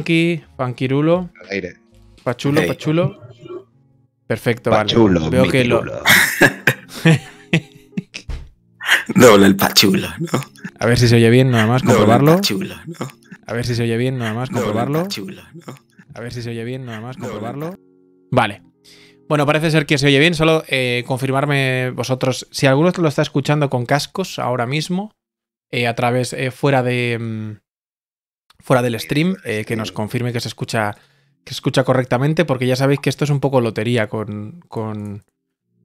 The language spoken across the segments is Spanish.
Funky, Funkirulo. Al aire. Pachulo, Ok. Pachulo. Perfecto, Pachulo, vale. Veo que lo. Doble el pachulo, ¿no? A ver si se oye bien, nada más, Doble el comprobarlo. pachulo, ¿no? A ver si se oye bien, nada más, Doble el comprobarlo. pachulo, ¿no? A ver si se oye bien, nada más, comprobarlo. Vale. Bueno, parece ser que se oye bien. Solo eh, confirmarme vosotros. Si alguno lo está escuchando con cascos ahora mismo, eh, a través, eh, fuera de. Fuera del stream, eh, que nos confirme que se escucha. Que se escucha correctamente, porque ya sabéis que esto es un poco lotería con. con.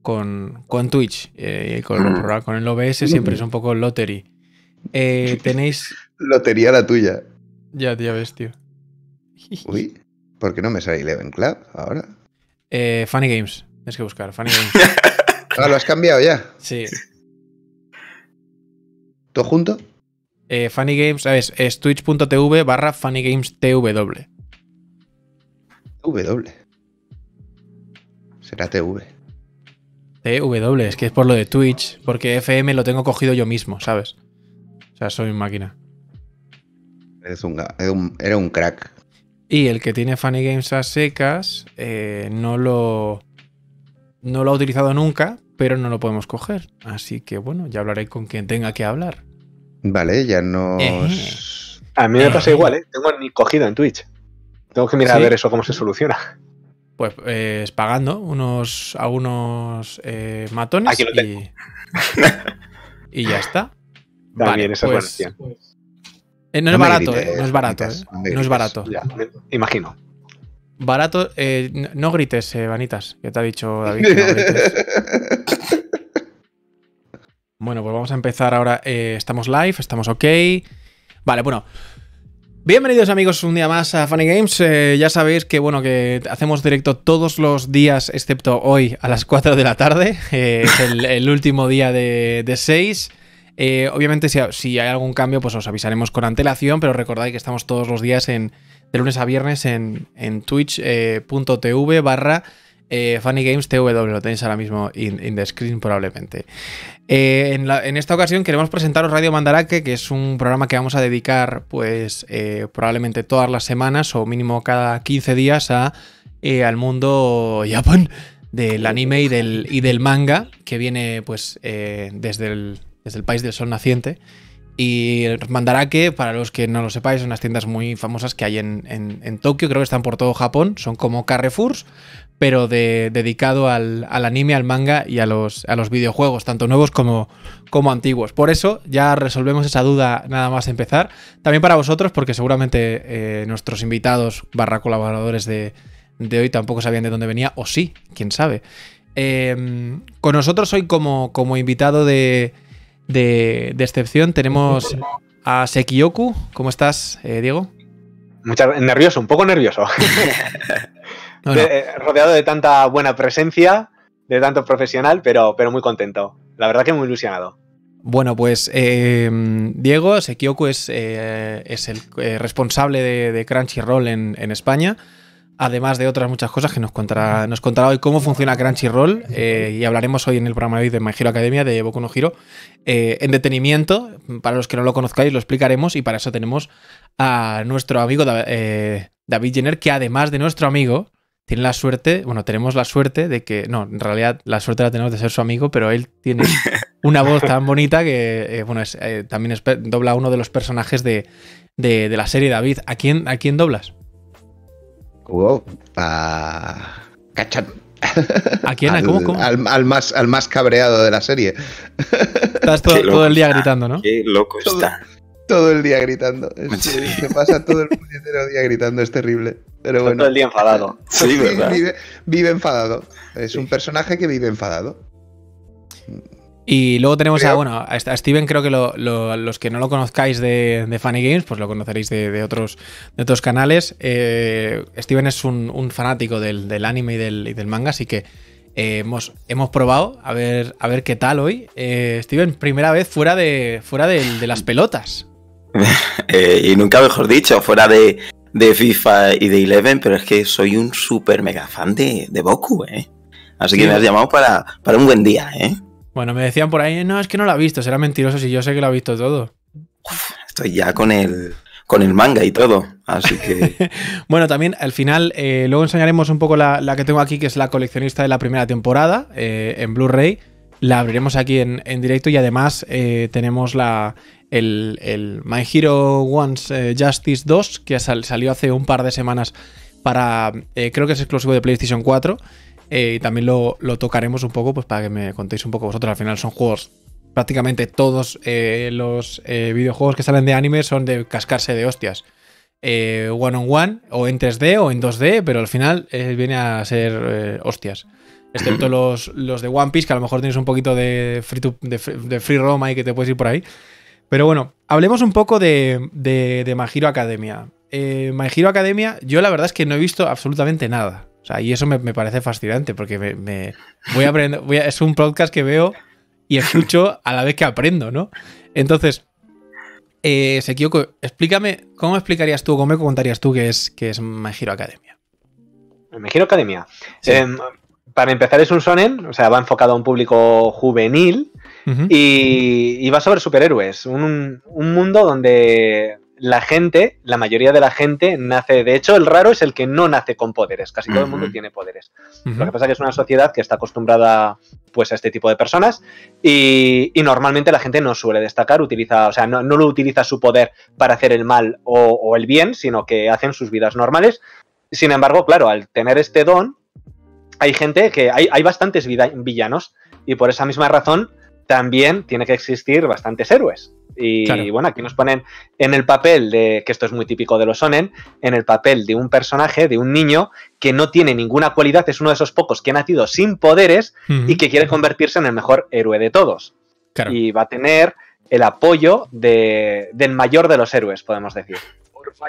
con, con Twitch. eh, con, los Mm. con el OBS siempre es un poco lottery. Eh, tenéis. Lotería la tuya. Ya, ya ves, tío. Uy, ¿por qué no me sale Eleven Club ahora? Eh, Funny Games. Tienes que buscar. Funny Games. Ah, lo has cambiado ya. Sí. ¿Todo junto? Eh, Funny Games, ¿sabes? Es twitch.tv barra Funny Games TW. W. Será TV. TW, es que es por lo de Twitch, porque FM lo tengo cogido yo mismo, ¿sabes? O sea, soy máquina. Eres un, ga- era un, era un crack. Y el que tiene Funny Games a secas eh, no lo. No lo ha utilizado nunca, pero no lo podemos coger. Así que bueno, ya hablaré con quien tenga que hablar. Vale, ya. Ejé. A mí me pasa Eh. igual, ¿eh? Tengo ni cogido en Twitch. Tengo que mirar ¿Sí? a ver eso cómo se soluciona. Pues eh, es pagando unos, a unos eh, matones Aquí lo tengo. y, y ya está. También, esa pues, es buena opción. eh, no, No es barato, grites, eh, no es barato, eh, no no es barato. Ya, me imagino. Barato, eh, no grites, eh, Vanitas, que te ha dicho David. que no grites. Bueno, pues vamos a empezar ahora. eh, estamos live, estamos ok. Vale, bueno. Bienvenidos amigos un día más a Funny Games. Eh, ya sabéis que bueno que hacemos directo todos los días, excepto hoy a las 4 de la tarde. Eh, es el, último día de, de 6. Eh, obviamente, si, si hay algún cambio, pues os avisaremos con antelación, pero recordad que estamos todos los días en, de lunes a viernes en, en twitch.tv barra eh, Funny Games TW. Lo tenéis ahora mismo in, in the screen probablemente. Eh, en, la- en esta ocasión queremos presentaros Radio Mandaraque, que es un programa que vamos a dedicar, pues, eh, probablemente todas las semanas o mínimo cada 15 días a, eh, al mundo Japón del anime y del, y del manga, que viene, pues, desde, el, desde el país del sol naciente. Y Mandarake, para los que no lo sepáis, son unas tiendas muy famosas que hay en, en- en Tokio, creo que están por todo Japón, son como Carrefours, pero de, dedicado al, al anime, al manga y a los, a los videojuegos, tanto nuevos como, como antiguos. Por eso ya resolvemos esa duda nada más empezar. También para vosotros, porque seguramente eh, nuestros invitados barra colaboradores de, de hoy tampoco sabían de dónde venía, o sí, quién sabe. Eh, con nosotros hoy como, como invitado de, de, de excepción tenemos a Sekioku. ¿Cómo estás, eh, Diego? Mucha- nervioso, un poco nervioso. No, no. De- eh, rodeado de tanta buena presencia, de tanto profesional, pero, pero muy contento. La verdad que muy ilusionado. Bueno, pues eh, Diego Sekioku es, eh, es el eh, responsable de, de Crunchyroll en, en España, además de otras muchas cosas que nos contará, nos contará hoy cómo funciona Crunchyroll y hablaremos hoy en el programa de hoy de My Hero Academia, de Boku no Hero, en detenimiento. Para los que no lo conozcáis, lo explicaremos y para eso tenemos a nuestro amigo Da- David Jenner, que además de nuestro amigo, tiene la suerte, bueno, tenemos la suerte de que, no, en realidad la suerte la tenemos de ser su amigo, pero él tiene una voz tan bonita que, eh, bueno, es, eh, también es dobla uno de los personajes de, de- de la serie David. ¿A quién, ¿A quién doblas? Pa. Cachan. ¿A quién? ¿A Al, cómo? cómo? al- al más, al más cabreado de la serie. Estás todo, el día está. gritando, ¿no? Qué loco Todo. está. Todo el día gritando. Es- Sí. Se pasa todo el puñetero día gritando, es terrible. Pero Todo bueno. el día enfadado. Sí, Sí, ¿verdad? vive, vive enfadado. Es un personaje que vive enfadado. Y luego tenemos a, Creo- bueno, a St- a Steven, creo que lo- lo- los que no lo conozcáis de, de Funny Games, pues lo conoceréis de, de otros, de otros canales. Eh, Steven es un, un fanático del, del anime y del, y del manga, así que eh, hemos, hemos probado a ver, a ver qué tal hoy. Eh, Steven, primera vez fuera de, fuera de las pelotas. Eh, y nunca mejor dicho, fuera de, de FIFA y de Eleven, pero es que soy un súper mega fan de, de Boku, ¿eh? Así Sí. que me has llamado para, para un buen día, ¿eh? Bueno, me decían por ahí, no, es que no lo ha visto, será mentiroso si yo sé que lo ha visto todo. Estoy ya con el con el manga y todo. Así que. bueno, también al final, eh, luego enseñaremos un poco la, que tengo aquí, que es la coleccionista de la primera temporada eh, en Blu-ray. La abriremos aquí en, directo y además eh, tenemos la, el, My Hero Once Justice 2, que salió hace un par de semanas para. creo que es exclusivo de PlayStation 4. y también lo, lo, tocaremos un poco, pues para que me contéis un poco vosotros. Al final son juegos prácticamente todos eh, los eh, videojuegos que salen de anime son de cascarse de hostias. Eh, one on one, o en 3D o en 2D, pero al final viene a ser hostias. Excepto los, los, de One Piece, que a lo mejor tienes un poquito de free, de, free roam ahí que te puedes ir por ahí. Pero bueno, hablemos un poco de, de, de My Hero Academia. My Hero Academia, yo la verdad es que no he visto absolutamente nada. O sea, y eso me, parece fascinante porque me, voy a aprender. es un podcast que veo y escucho a la vez que aprendo, ¿no? Entonces, eh, Sekioko, explícame, ¿cómo explicarías tú, cómo me contarías tú que es, que es My Hero Academia? My Hero Academia. Em, para empezar, es un sonen, o sea, va enfocado a un público juvenil y, va sobre superhéroes. Un, un mundo donde la gente, la mayoría de la gente nace, de hecho el raro es el que no nace con poderes, casi todo el mundo tiene poderes. Lo que pasa es que es una sociedad que está acostumbrada pues a este tipo de personas y, normalmente la gente no suele destacar, utiliza, o sea, no, lo utiliza su poder para hacer el mal o, el bien, sino que hacen sus vidas normales. Sin embargo, claro, al tener este don, hay gente que, hay, hay bastantes villanos y por esa misma razón también tiene que existir bastantes héroes. Y bueno, aquí nos ponen en el papel de, que esto es muy típico de los sonen, en el papel de un personaje, de un niño que no tiene ninguna cualidad, es uno de esos pocos que ha nacido sin poderes y que quiere convertirse en el mejor héroe de todos. Y va a tener el apoyo de, del mayor de los héroes, podemos decir.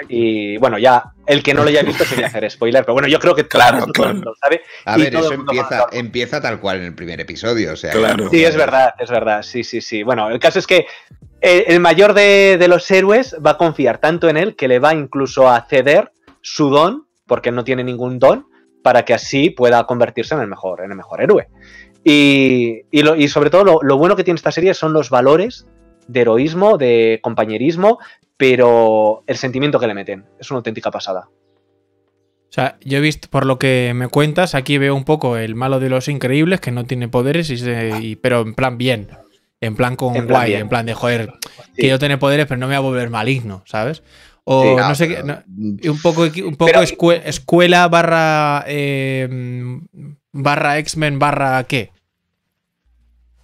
Y bueno, ya el que no lo haya visto sería hacer spoiler, pero bueno, yo creo que claro, claro. lo sabe. A ver, eso empieza, empieza, tal cual en el primer episodio, o sea. Claro. Sí, es verdad, es verdad. Sí, sí, sí. Bueno, el caso es que el, mayor de, los héroes va a confiar tanto en él que le va incluso a ceder su don, porque no tiene ningún don, para que así pueda convertirse en el mejor, en el mejor héroe. Y, y, sobre todo lo, lo, bueno que tiene esta serie son los valores de heroísmo, de compañerismo, pero el sentimiento que le meten es una auténtica pasada. O sea, yo he visto, por lo que me cuentas, aquí veo un poco el malo de los increíbles, que no tiene poderes, y pero en plan bien. En plan con guay, en plan de joder, que yo tengo poderes, pero no me voy a volver maligno, ¿sabes? O no, sé qué. un poco, un poco escuela barra. Eh, barra X-Men barra qué.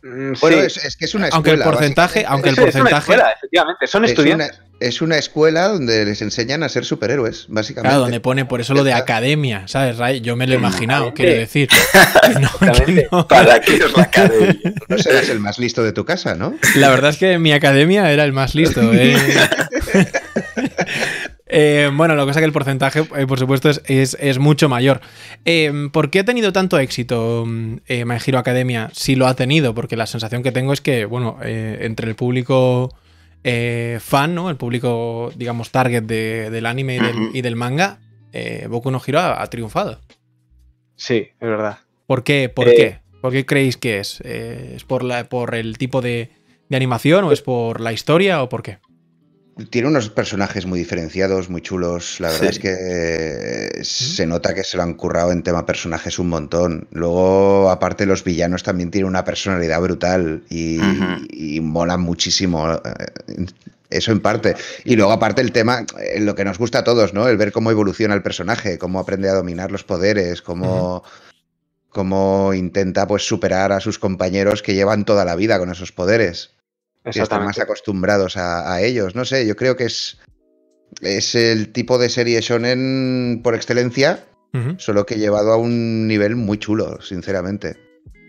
Mm, bueno, es, que es una escuela. Aunque el porcentaje. Aunque el porcentaje... Es una escuela, efectivamente. Son estudiantes. es una escuela donde les enseñan a ser superhéroes, básicamente. Claro, donde pone por eso lo de academia, ¿sabes, Ray? Yo me lo he imaginado, quiero decir. ¿Para qué es la academia? No serás el más listo de tu casa, ¿no? La verdad es que mi academia era el más listo. ¿eh? Eh, bueno, lo que pasa es que el porcentaje, eh, por supuesto, es, mucho mayor. Eh, ¿Por qué ha tenido tanto éxito My Hero Academia? Si lo ha tenido, porque la sensación que tengo es que, bueno, entre el público fan, ¿no? El público, digamos, target del anime y del, manga, Boku no Hero ha, triunfado. Sí, es verdad. ¿Por qué? ¿Por qué? ¿Por qué creéis que es? ¿Es por, la, por el tipo de, de animación o es por la historia o por qué? Tiene unos personajes muy diferenciados, muy chulos. La verdad es que se nota que se lo han currado en tema personajes un montón. Luego, aparte, los villanos también tienen una personalidad brutal y, molan muchísimo. Eh, eso en parte. Y luego, aparte, el tema, eh, lo que nos gusta a todos, ¿no? El ver cómo evoluciona el personaje, cómo aprende a dominar los poderes, cómo, cómo intenta pues superar a sus compañeros que llevan toda la vida con esos poderes que están más acostumbrados a, ellos. No sé, yo creo que es, es el tipo de serie shonen por excelencia, solo que llevado a un nivel muy chulo, sinceramente.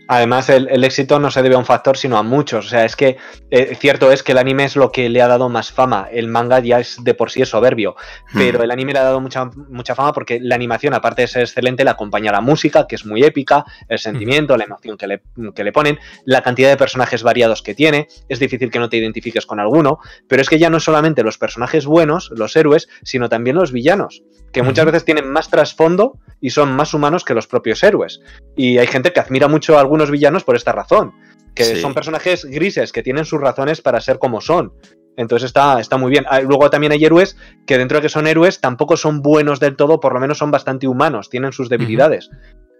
Además, el, éxito no se debe a un factor, sino a muchos. O sea, es que eh, cierto es que el anime es lo que le ha dado más fama. El manga ya es de por sí es soberbio. Hmm. Pero el anime le ha dado mucha, mucha fama porque la animación, aparte de ser excelente, le acompaña la música, que es muy épica, el sentimiento, la emoción que le, que le ponen, la cantidad de personajes variados que tiene. Es difícil que no te identifiques con alguno. Pero es que ya no solamente los personajes buenos, los héroes, sino también los villanos que muchas veces tienen más trasfondo y son más humanos que los propios héroes. Y hay gente que admira mucho a algunos villanos por esta razón, que son personajes grises que tienen sus razones para ser como son. Entonces está, está muy bien. Ah, luego también hay héroes que dentro de que son héroes tampoco son buenos del todo, por lo menos son bastante humanos, tienen sus debilidades.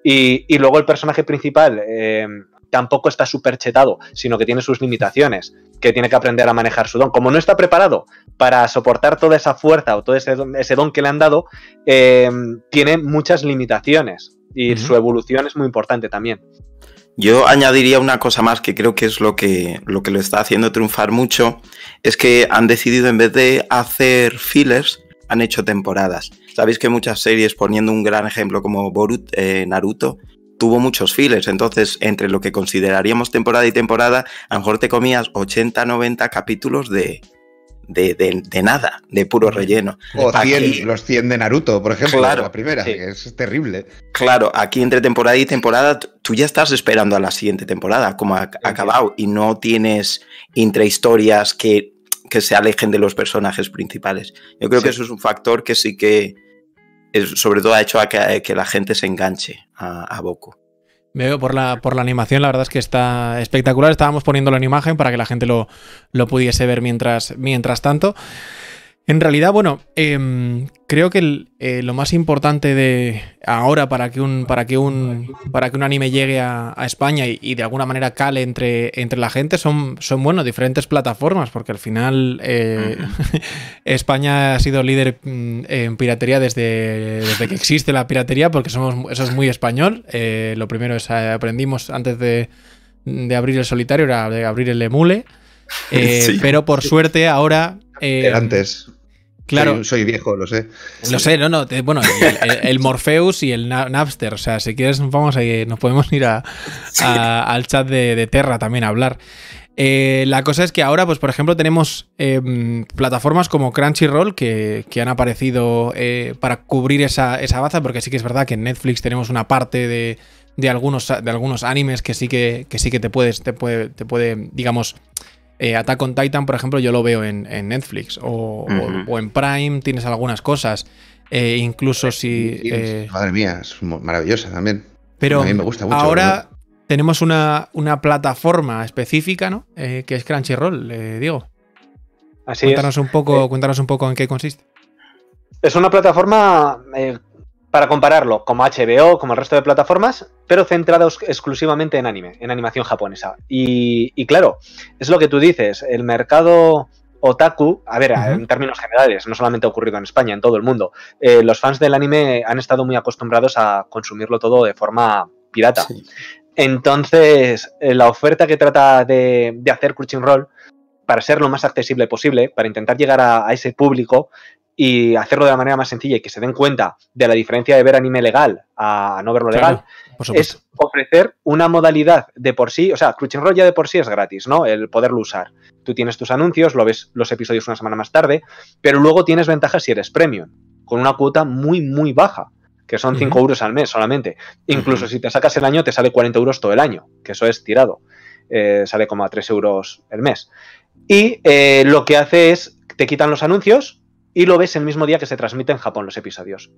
y, luego el personaje principal eh, tampoco está súper chetado, sino que tiene sus limitaciones, que tiene que aprender a manejar su don. Como no está preparado para soportar toda esa fuerza o todo ese, don que le han dado, eh, tiene muchas limitaciones y su evolución es muy importante también. Yo añadiría una cosa más que creo que es lo que, lo está haciendo triunfar mucho, es que han decidido en vez de hacer fillers, han hecho temporadas. Sabéis que muchas series, poniendo un gran ejemplo como Boruto, eh, Naruto, tuvo muchos fillers, entonces entre lo que consideraríamos temporada y temporada, a lo mejor te comías 80, 90 capítulos de, de, nada, de puro relleno. O los 100 de Naruto, por ejemplo, la primera, que es terrible. Claro, aquí entre temporada y temporada, tú ya estás esperando a la siguiente temporada, como ha acabado, y no tienes intrahistorias que, que se alejen de los personajes principales. Yo creo que eso es un factor que sí que, sobre todo, ha hecho a que, la gente se enganche a, a Boku. Veo por la, por la animación, la verdad es que está espectacular. Estábamos poniéndolo en imagen para que la gente lo, lo pudiese ver mientras, mientras tanto. En realidad, bueno, em, creo que eh, lo más importante de ahora para que un, para que un, para que un anime llegue a, España y, de alguna manera cale entre, entre la gente son, son bueno, diferentes plataformas, porque al final eh, España ha sido líder mm, en piratería desde, desde, que existe la piratería, porque somos, eso es muy español. Eh, lo primero es aprendimos antes de, de, abrir el solitario, era de abrir el emule. Pero por suerte ahora. antes. Claro. Soy, viejo, lo sé. Lo sé, no, no. bueno, el, Morpheus y el Napster. O sea, si quieres, vamos a nos podemos ir a, al chat de, Terra también a hablar. Eh, la cosa es que ahora, pues por ejemplo, tenemos em, plataformas como Crunchyroll que, han aparecido eh, para cubrir esa, esa baza, porque sí que es verdad que en Netflix tenemos una parte de, de algunos, de algunos animes que sí que, que sí que te puedes, te puede, te puede digamos, eh, Attack on Titan, por ejemplo, yo lo veo en, Netflix o, en Prime, tienes algunas cosas. Eh, incluso si. Eh, madre mía, es maravillosa también. Pero a mí me gusta mucho. Ahora tenemos una, plataforma específica, ¿no? que es Crunchyroll, Diego. Así cuéntanos Un poco, cuéntanos un poco en qué consiste. Es una plataforma para compararlo como HBO, como el resto de plataformas, pero centrados exclusivamente en anime, en animación japonesa. Y, claro, es lo que tú dices, el mercado otaku, a ver, en términos generales, no solamente ha ocurrido en España, en todo el mundo, eh, los fans del anime han estado muy acostumbrados a consumirlo todo de forma pirata. Entonces, eh, la oferta que trata de, de hacer Crunchyroll para ser lo más accesible posible, para intentar llegar a, ese público, y hacerlo de la manera más sencilla y que se den cuenta de la diferencia de ver anime legal a no verlo legal, es ofrecer una modalidad de por sí, o sea, Crunchyroll ya de por sí es gratis, ¿no? El poderlo usar. Tú tienes tus anuncios, lo ves los episodios una semana más tarde, pero luego tienes ventajas si eres premium, con una cuota muy, muy baja, que son 5 euros al mes solamente. Incluso si te sacas el año, te sale 40 euros todo el año, que eso es tirado. Eh, sale como a 3 euros el mes. Y eh, lo que hace es, te quitan los anuncios, y lo ves el mismo día que se transmite en Japón los episodios.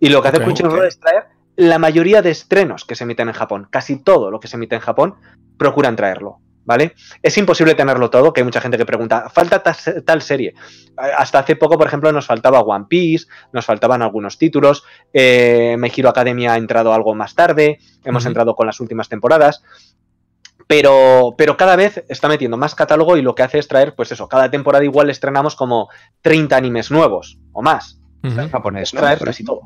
Y lo que hace Crunchyroll es traer la mayoría de estrenos que se emiten en Japón, casi todo lo que se emite en Japón, procuran traerlo. ¿Vale? Es imposible tenerlo todo, que hay mucha gente que pregunta, falta tal, serie. Hasta hace poco, por ejemplo, nos faltaba One Piece, nos faltaban algunos títulos, eh, Me Giro Academia ha entrado algo más tarde, hemos entrado con las últimas temporadas, pero, pero cada vez está metiendo más catálogo y lo que hace es traer, pues eso, cada temporada igual estrenamos como 30 animes nuevos o más. En japonés, Traer casi todo.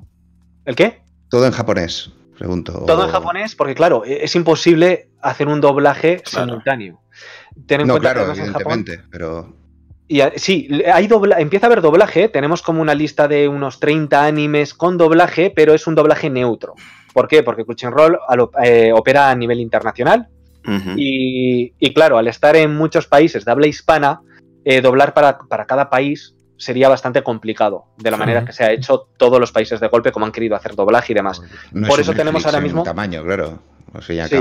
¿El qué? Todo en japonés, pregunto. Todo en japonés, porque claro, e-, es imposible hacer un doblaje simultáneo. no, claro, evidentemente, pero... Y, sí, hay empieza a haber doblaje, tenemos como una lista de unos 30 animes con doblaje, pero es un doblaje neutro. ¿Por qué? Porque Crunchyroll eh, opera a nivel internacional, y, claro, al estar en muchos países de habla hispana, eh, doblar para, cada país sería bastante complicado, de la manera que se ha hecho todos los países de golpe, como han querido hacer doblaje y demás. Por eso tenemos ahora mismo. tamaño, claro. O sea, sí.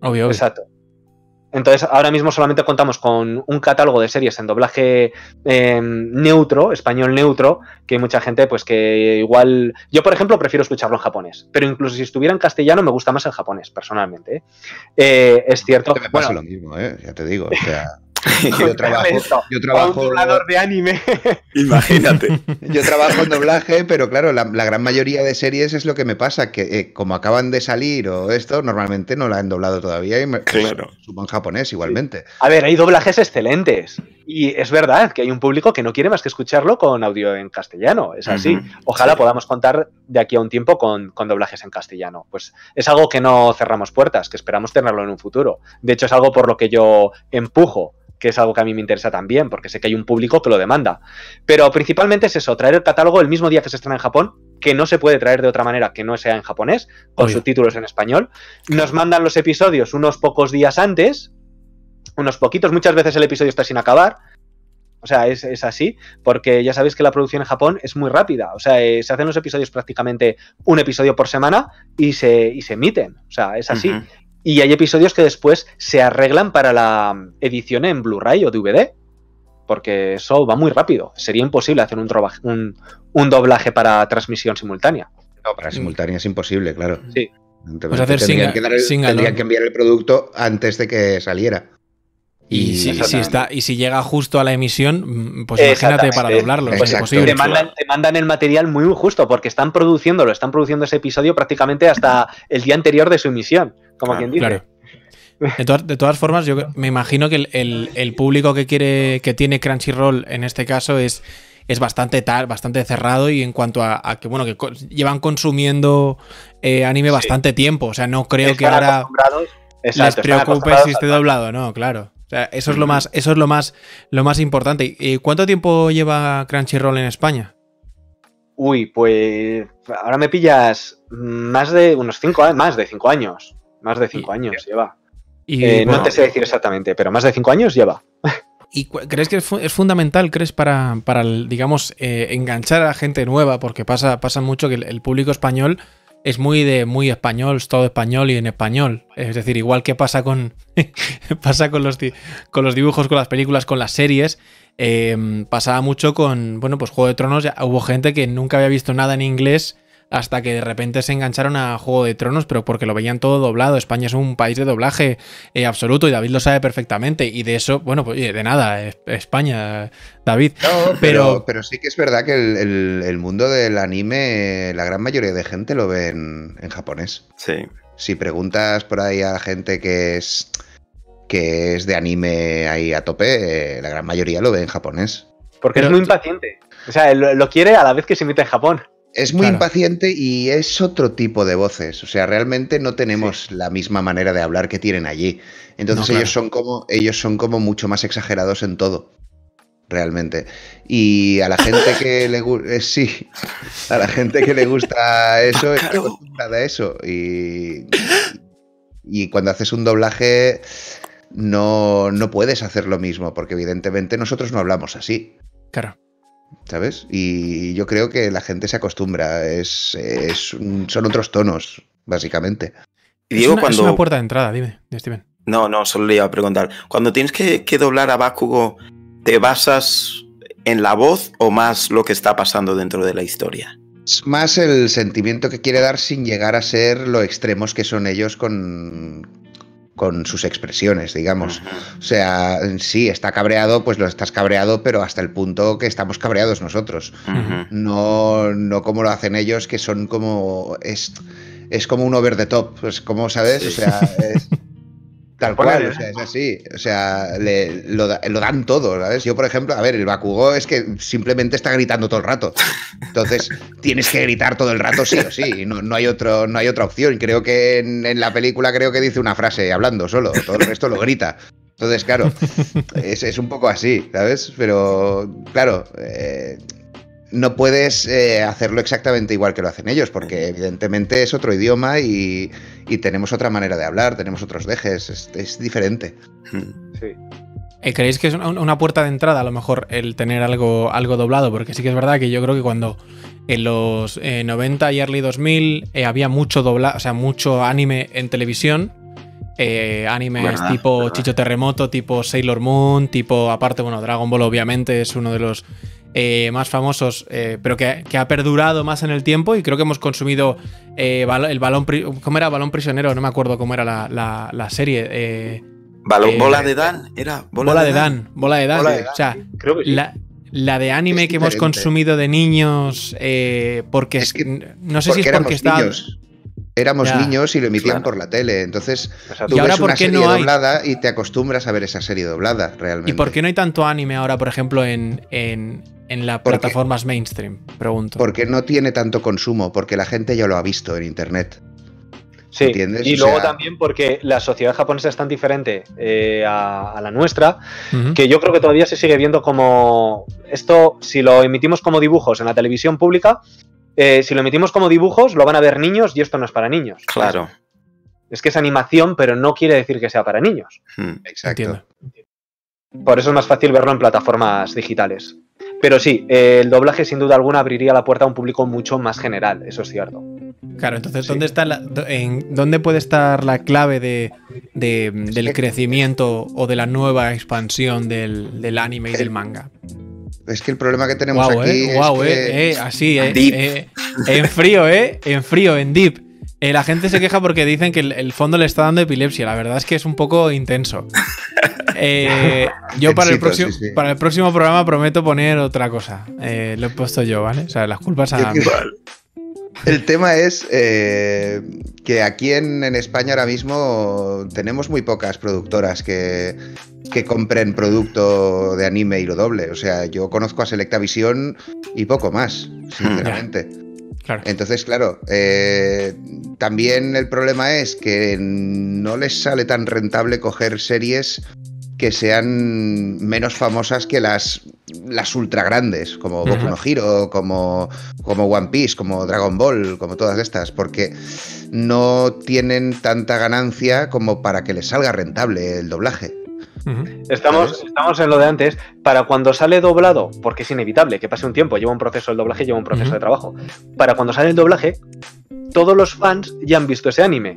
obvio. Exacto. Entonces, ahora mismo solamente contamos con un catálogo de series en doblaje em, neutro, español neutro, que hay mucha gente, pues que igual. Yo, por ejemplo, prefiero escucharlo en japonés, pero incluso si estuviera en castellano, me gusta más el japonés, personalmente. ¿eh? Eh, es cierto. Me pasa lo mismo, ¿eh? ya te digo. O sea. Yo trabajo, yo trabajo un doblador de anime. Imagínate. Yo trabajo en doblaje, pero claro, la, la gran mayoría de series es lo que me pasa, que eh, como acaban de salir o esto, normalmente no la han doblado todavía y me pues, Claro. subo en japonés igualmente. A ver, hay doblajes excelentes. Y es verdad que hay un público que no quiere más que escucharlo con audio en castellano. Es así. Ojalá sí. podamos contar de aquí a un tiempo con, con doblajes en castellano. Pues es algo que no cerramos puertas, que esperamos tenerlo en un futuro. De hecho, es algo por lo que yo empujo, que es algo que a mí me interesa también, porque sé que hay un público que lo demanda. Pero principalmente es eso, traer el catálogo el mismo día que se estrena en Japón, que no se puede traer de otra manera que no sea en japonés, con Obvio. subtítulos en español. Nos mandan los episodios unos pocos días antes, unos poquitos, muchas veces el episodio está sin acabar. O sea, es, es así, porque ya sabéis que la producción en Japón es muy rápida. O sea, eh, se hacen los episodios prácticamente un episodio por semana y se, y se emiten. O sea, es así. Y hay episodios que después se arreglan para la edición en Blu-ray o DVD. Porque eso va muy rápido. Sería imposible hacer un, un, un doblaje para transmisión simultánea. No, para simultánea es imposible, claro. Sí. Pues hacer tendrían, singa- que dar el- singalón. tendrían que enviar el producto antes de que saliera. Y, Y- si, Exactamente. si está, y si llega justo a la emisión, mm, pues imagínate para doblarlo, es imposible. Te mandan, te mandan el material muy justo porque están produciéndolo, están produciendo ese episodio prácticamente hasta el día anterior de su emisión, como Claro, quien dice. Claro. De todas, de todas formas, yo me imagino que el, el- el público que quiere, que tiene Crunchyroll en este caso es, es bastante tal, bastante cerrado y en cuanto a, a que bueno, que co- llevan consumiendo eh, anime bastante tiempo. O sea, no creo que ahora les preocupe si esté doblado, no, claro. O sea, eso es lo más, eso es lo más, lo más importante. ¿Y cuánto tiempo lleva Crunchyroll en España? Uy, pues ahora me pillas más de unos cinco años, más de cinco años. Más de cinco Y- años lleva. Y, Eh, bueno, no te sé decir exactamente, pero más de cinco años lleva. ¿Y crees que es, fu- es fundamental, crees, para, para digamos, eh, enganchar a la gente nueva? Porque pasa, pasa mucho que el, el público español es muy de muy español, es todo español y en español. Es decir, igual que pasa con pasa con los, con los dibujos, con las películas, con las series, eh, pasaba mucho con, bueno, pues Juego de Tronos, hubo gente que nunca había visto nada en inglés hasta que de repente se engancharon a Juego de Tronos, pero porque lo veían todo doblado. España es un país de doblaje eh, absoluto y David lo sabe perfectamente. Y de eso, bueno, pues de nada, es- España, David. No, Pero- pero, pero sí que es verdad que el, el- el mundo del anime, la gran mayoría de gente lo ve en, en japonés. Sí. Si preguntas por ahí a gente que es que es de anime ahí a tope, eh, la gran mayoría lo ve en japonés. Porque Pero- es muy impaciente. O sea, lo, lo quiere a la vez que se emite en Japón. Es muy Claro. impaciente y es otro tipo de voces. O sea, realmente no tenemos la misma manera de hablar que tienen allí. Entonces No, claro. ellos son como ellos son como mucho más exagerados en todo. Realmente. Y a la gente que le gusta. sí. A la gente que le gusta eso, está acostumbrada a eso. Y. Y cuando haces un doblaje. No, no puedes hacer lo mismo, porque evidentemente nosotros no hablamos así. Claro. ¿Sabes? Y yo creo que la gente se acostumbra, es, es un- son otros tonos, básicamente. Y Es una puerta de entrada, dime, Steven. No, no, solo le iba a preguntar. Cuando tienes que, que doblar a Bakugo, ¿te basas en la voz o más lo que está pasando dentro de la historia? Es más el sentimiento que quiere dar sin llegar a ser lo extremos que son ellos con, con sus expresiones, digamos. O sea, sí, está cabreado, pues lo estás cabreado, pero hasta el punto que estamos cabreados nosotros. No, no como lo hacen ellos, que son como. Es, es como un over the top. Pues como, ¿sabes? Sí. O sea, es tal Poner, cual. ¿eh? O sea, es así. O sea, le- lo, lo dan todo, ¿sabes? Yo, por ejemplo, a ver, el Bakugo es que simplemente está gritando todo el rato. Entonces, tienes que gritar todo el rato, sí o sí. No, no hay, otro, no hay otra opción. Creo que en, en la película creo que dice una frase hablando solo. Todo el resto lo grita. Entonces, claro, es, es un poco así, ¿sabes? Pero, claro, eh, no puedes eh, hacerlo exactamente igual que lo hacen ellos, porque evidentemente es otro idioma y, y tenemos otra manera de hablar, tenemos otros dejes, es, es diferente. Sí. Eh, ¿Creéis que es una, puerta de entrada a lo mejor el tener algo, algo doblado? Porque sí que es verdad que yo creo que cuando en los eh, 90 y early 2000 eh, había mucho doblado, o sea, mucho anime en televisión. eh, animes Verdad, tipo verdad. Chicho Terremoto, tipo Sailor Moon, tipo, aparte, bueno, Dragon Ball obviamente es uno de los eh, más famosos, eh, pero que, que ha perdurado más en el tiempo y creo que hemos consumido eh, el balón, ¿cómo era? Balón prisionero, no me acuerdo cómo era la, la- la serie. eh, Eh, bola de Dan, era. Bola, de Dan. bola de Dan. O sea, la, de anime que hemos consumido de niños, eh, porque es que, no sé si es porque está. Éramos niños y lo emitían por la tele. Entonces, tú ¿Y ahora ves una serie no doblada y te acostumbras a ver esa serie doblada, realmente. ¿Y por qué no hay tanto anime ahora, por ejemplo, en, en, en las plataformas mainstream? Pregunto. Porque no tiene tanto consumo, porque la gente ya lo ha visto en internet. Sí, y luego también porque la sociedad japonesa es tan diferente eh, a, la nuestra que yo creo que todavía se sigue viendo como esto, si lo emitimos como dibujos en la televisión pública, eh, si lo emitimos como dibujos lo van a ver niños y esto no es para niños. Claro. Es que es animación, pero no quiere decir que sea para niños. Hmm. Exacto. Por eso es más fácil verlo en plataformas digitales. Pero sí, el doblaje sin duda alguna abriría la puerta a un público mucho más general, eso es cierto. Claro, entonces, ¿dónde, está en, ¿dónde puede estar la clave de, del crecimiento o de la nueva expansión del, anime y del manga? Es que el problema que tenemos aquí eh, es que... eh, así, eh, eh, en frío, eh, en frío, en deep. Eh, la gente se queja porque dicen que el, fondo le está dando epilepsia. La verdad es que es un poco intenso. yo para el, próximo, para el próximo programa prometo poner otra cosa. lo he puesto yo, ¿vale? O sea, las culpas a... El tema es eh, que aquí en, España ahora mismo tenemos muy pocas productoras que, que, compren producto de anime y lo doble. O sea, yo conozco a Selecta Visión y poco más, sinceramente. Entonces, claro, eh, también el problema es que no les sale tan rentable coger series que sean menos famosas que las, las ultra grandes, como Boku no Hero, como, como One Piece, como Dragon Ball, como todas estas, porque no tienen tanta ganancia como para que les salga rentable el doblaje. Estamos, estamos en lo de antes. Para cuando sale doblado, porque es inevitable que pase un tiempo, lleva un proceso el doblaje, lleva un proceso de trabajo. Para cuando sale el doblaje, todos los fans ya han visto ese anime.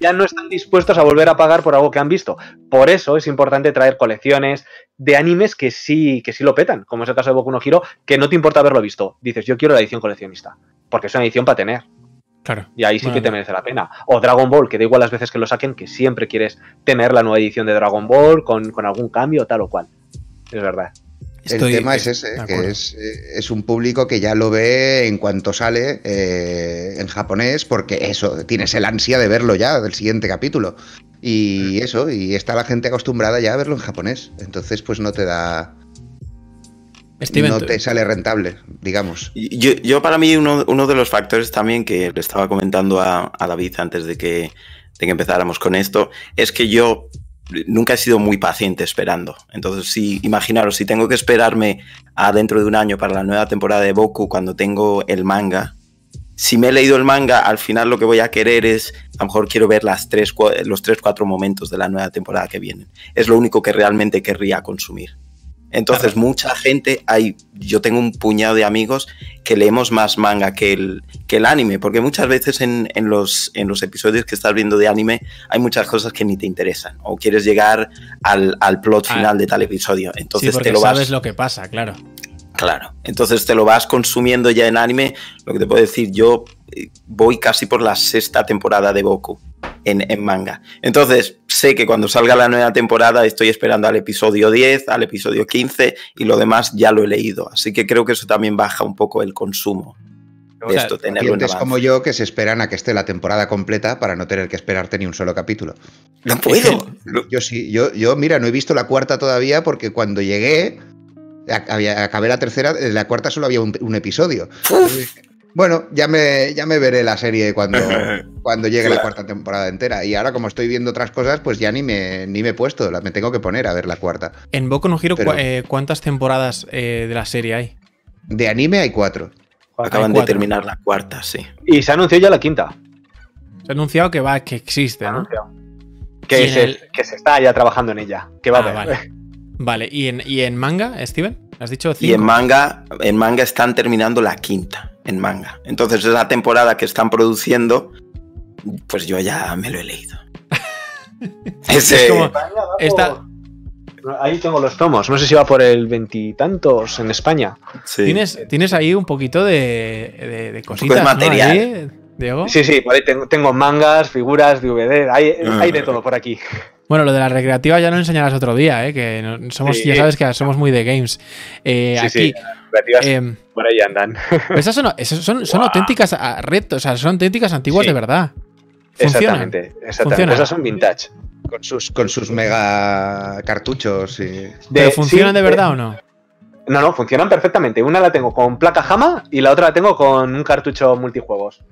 Ya no están dispuestos a volver a pagar por algo que han visto. Por eso es importante traer colecciones de animes que sí, que sí lo petan, como es el caso de Boku no Hero, que no te importa haberlo visto. Dices, yo quiero la edición coleccionista, porque es una edición para tener. Claro. Y ahí sí que te merece la pena. O Dragon Ball, que da igual las veces que lo saquen, que siempre quieres tener la nueva edición de Dragon Ball con, con algún cambio, tal o cual. Es verdad el tema es ese, que eh, es, un público que ya lo ve en cuanto sale eh, en japonés, porque eso, tienes el ansia de verlo ya del siguiente capítulo. Y mm. eso, y está la gente acostumbrada ya a verlo en japonés. Entonces, pues no te da. No te sale rentable, digamos. Yo, para mí, uno, de los factores también que le estaba comentando a, a David antes de que, de que empezáramos con esto, es que yo nunca he sido muy paciente esperando. Entonces, si imaginaros, si tengo que esperarme a dentro de un año para la nueva temporada de Boku cuando tengo el manga, si me he leído el manga, al final lo que voy a querer es, a lo mejor quiero ver las tres, los tres, cuatro momentos de la nueva temporada que vienen. Es lo único que realmente querría consumir. Entonces, mucha gente, hay, yo tengo un puñado de amigos que leemos más manga que el, que el anime, porque muchas veces en, los, en los episodios que estás viendo de anime hay muchas cosas que ni te interesan, o quieres llegar al, plot ah. final de tal episodio. Entonces sí, te lo sabes lo que pasa, claro. Claro, entonces te lo vas consumiendo ya en anime. Lo que te puedo decir, yo eh, voy casi por la sexta temporada de Goku en, manga. Entonces, sé que cuando salga la nueva temporada estoy esperando al episodio 10, al episodio 15 y lo demás ya lo he leído. Así que creo que eso también baja un poco el consumo. De esto, tenerlo como yo que se esperan a que esté la temporada completa para no tener que esperarte ni un solo capítulo. No puedo. Yo sí, yo, yo mira, no he visto la cuarta todavía porque cuando llegué, acabé la tercera, la cuarta solo había un, episodio. Bueno, ya me, ya me veré la serie cuando, cuando llegue la cuarta temporada entera. Y ahora, como estoy viendo otras cosas, pues ya ni me, ni me he puesto. Me tengo que poner a ver la cuarta. En Boku no Hero, eh, ¿cuántas temporadas eh, de la serie hay? De anime hay cuatro. Acaban de terminar la cuarta, sí. Y se anunció ya la quinta. Se ha anunciado que va, que existe, ¿no? Que se, que se está ya trabajando en ella. Que va a ah, Vale. vale. ¿Y, en, ¿Y en manga, Steven? ¿Has dicho cinco? Y en manga, en manga están terminando la quinta en manga. Entonces, esa temporada que están produciendo, pues yo ya me lo he leído. Ese... Ahí tengo los tomos. No sé si va por el veintitantos en España. ¿Tienes, tienes ahí un poquito de, de, cositas. material. Diego? Sí, sí, tengo, mangas, figuras, DVD, hay, hay de todo por aquí. Bueno, lo de las recreativas ya lo enseñarás otro día, ¿eh? que somos, Sí. ya sabes que somos muy de games. Eh, Sí, aquí, sí, por ahí andan. esas son, esas son, son auténticas ah, retos, o sea, son auténticas antiguas Sí. de verdad. Funcionan. Exactamente, exactamente. Funcionan. Esas son vintage. Con sus, con sus mega cartuchos y. ¿Pero De- funcionan sí, de de- verdad o no? No, no, funcionan perfectamente. Una la tengo con placa Jama y la otra la tengo con un cartucho multijuegos.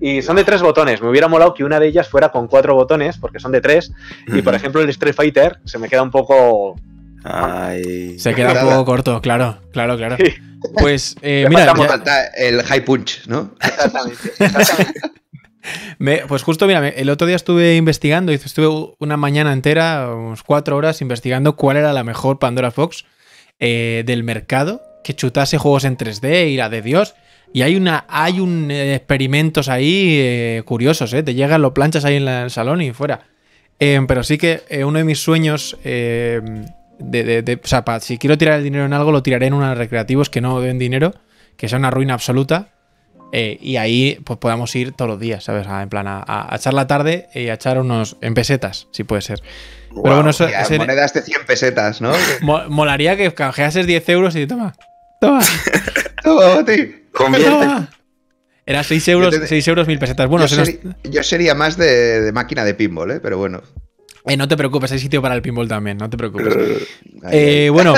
Y son de tres botones. Me hubiera molado que una de ellas fuera con cuatro botones, porque son de tres. Y por ejemplo, el Street Fighter se me queda un poco. Ay. Se queda un poco corto, claro, claro, claro. Sí. Pues eh, mira, falta ya- Falta el high punch, ¿no? Exactamente. exactamente. me- pues justo mira, el otro día estuve investigando, y estuve una mañana entera, unas cuatro horas, investigando cuál era la mejor Pandora Fox eh, del mercado que chutase juegos en 3D y la de Dios. Y hay una, hay un eh, experimentos ahí eh, curiosos, ¿eh? Te llegan, lo planchas ahí en la- el salón y fuera. Eh, pero sí que eh, uno de mis sueños, eh, de, de- de- o sea, pa- si quiero tirar el dinero en algo, lo tiraré en unos recreativos que no den dinero, que sea una ruina absoluta. eh, y ahí pues podamos ir todos los días, ¿sabes? A- en plan, a, a echar la tarde y a echar unos en pesetas, si puede ser. Pero bueno, eso, ese- monedas de 100 pesetas, ¿no? mo- molaría que canjeases 10 euros y toma, toma, Toma, tío. Toma. Era 6 euros, te- 6 euros mil pesetas. Bueno, nos- yo sería más de, de máquina de pinball, ¿eh? Pero bueno. Eh, no te preocupes, hay sitio para el pinball también, no te preocupes. Eh, bueno,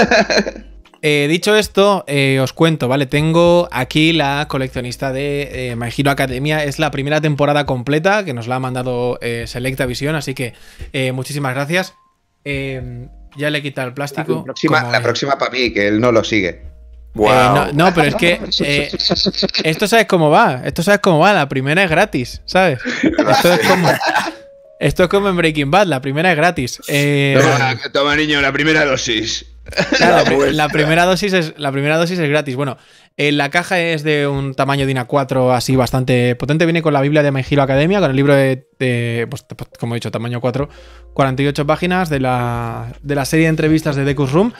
eh, dicho esto, eh, os cuento, ¿vale? Tengo aquí la coleccionista de eh, My Hero Academia. Es la primera temporada completa que nos la ha mandado eh, Selecta Visión, así que eh, muchísimas gracias. Eh, ya le he quitado el plástico. la próxima, la próxima para mí, que él no lo sigue. Eh, no, no, pero es que eh, esto sabes cómo va. Esto sabes cómo va. La primera es gratis, ¿sabes? Esto es como, esto es como en Breaking Bad. La primera es gratis. Eh, Toma, toma, niño, la primera dosis. Claro, La primera dosis es, la primera dosis es gratis. Bueno, eh, la caja es de un tamaño DIN A4 así bastante potente. Viene con la Biblia de My Hero Academia, con el libro de, de, pues, pues, como he dicho, tamaño 4, 48 páginas de la, de la serie de entrevistas de Decus Room.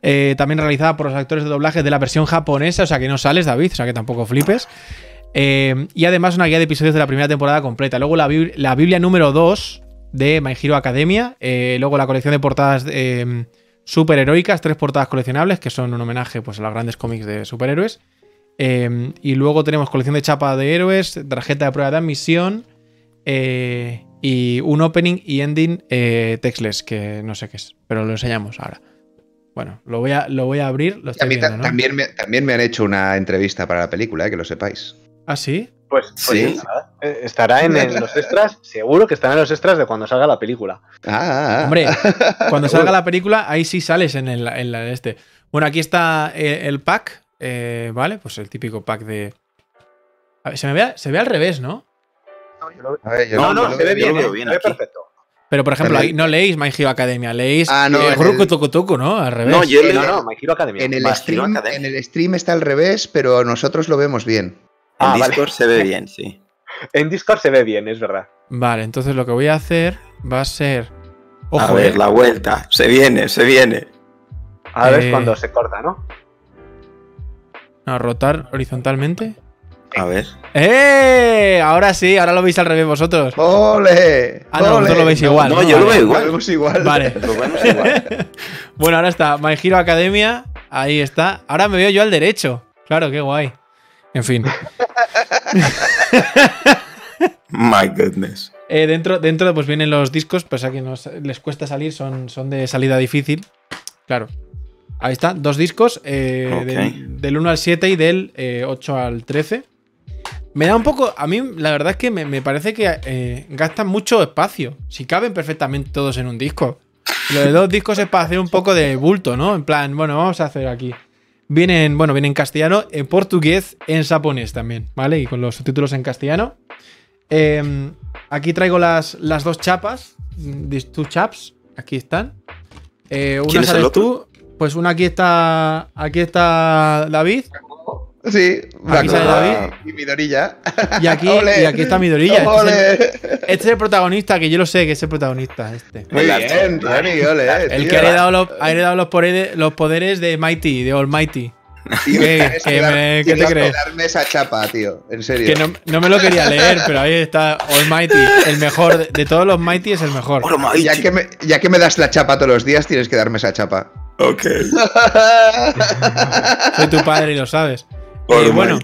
eh, también realizada por los actores de doblaje de la versión japonesa, o sea que no sales, David, o sea que tampoco flipes. Eh, y además una guía de episodios de la primera temporada completa. Luego la, bib- la Biblia número 2 de My Hero Academia. eh, luego la colección de portadas eh, superheroicas, tres portadas coleccionables, que son un homenaje pues, a los grandes cómics de superhéroes. Eh, y luego tenemos colección de chapa de héroes, tarjeta de prueba de admisión. eh, y un opening y ending eh, textless, que no sé qué es, pero lo enseñamos ahora. Bueno, lo voy a, lo voy a abrir. Lo A estoy mí ta- viendo, ¿no? también, me, también me han hecho una entrevista para la película, que lo sepáis. ¿Ah, sí? Pues, pues Sí. eh, estará en, en los extras, seguro que estará en los extras de cuando salga la película. Ah, ah, ah. Hombre, cuando salga la película, ahí sí sales en el, en la- este. Bueno, aquí está eh, el pack, eh, ¿vale? Pues el típico pack de. A ver, se, me ve, se ve al revés, ¿no? A ver, yo No, No, se ve bien, se ve perfecto. Pero, por ejemplo, ahí no leéis My Hero Academia, leéis Ah, no, eh, el- ¿no? Al revés. No, yo no, no, My Hero Academia. En el, My Hero stream, Academia. en el stream está al revés, pero nosotros lo vemos bien. En Ah, vale. Discord se ve bien, sí. En Discord se ve bien, es verdad. Vale, entonces lo que voy a hacer va a ser. Ojo, a ver, eh, la vuelta. Se viene, se viene. A ver Eh, cuando se corta, ¿no? no, rotar horizontalmente. A ver. ¡Eh! Ahora sí, ahora lo veis al revés vosotros. ¡Ole! Ah, no, ¡Ole! vosotros lo veis igual. no, yo lo veo igual. Lo vemos igual. Vale. Lo vemos igual. Bueno, ahora está My Hero Academia. Ahí está. Ahora me veo yo al derecho. Claro, qué guay. En fin. My goodness. Eh, dentro, dentro pues vienen los discos, pues a quien nos- les cuesta salir, son, son de salida difícil. Claro. Ahí está, dos discos, eh, del, del 1 al 7 y del eh, 8 al 13. Me da un poco, a mí la verdad es que me, me parece que eh, gastan mucho espacio. Si caben perfectamente todos en un disco. Lo de dos discos es para hacer un poco de bulto, ¿no? En plan, bueno, vamos a hacer aquí. Vienen, bueno, vienen en castellano, en portugués, en japonés también, ¿vale? Y con los subtítulos en castellano. Eh, aquí traigo las, las dos chapas. These two chaps. Aquí están. Eh, una ¿Quién es el sales otro? tú. Pues una aquí está. Aquí está David. Sí, Aquí sale David. y Midorilla. Y aquí, y aquí está Midorilla. Este es, el, ¡Ole! este es el protagonista, que yo lo sé que es el protagonista. Este. Muy bien, Tony, ole. El tío. que ha heredado los, ha heredado los poderes, los poderes de Mighty, de Almighty. Tío, ¿Qué? tienes ¿Qué que dar- me- qué te tienes que crees? darme esa chapa, tío. En serio. Que no, no me lo quería leer, pero ahí está Almighty. El mejor de, de todos los Mighty es el mejor. Ya que, me, ya que me das la chapa todos los días, tienes que darme esa chapa. Ok. Soy tu padre y lo sabes. Eh, bueno,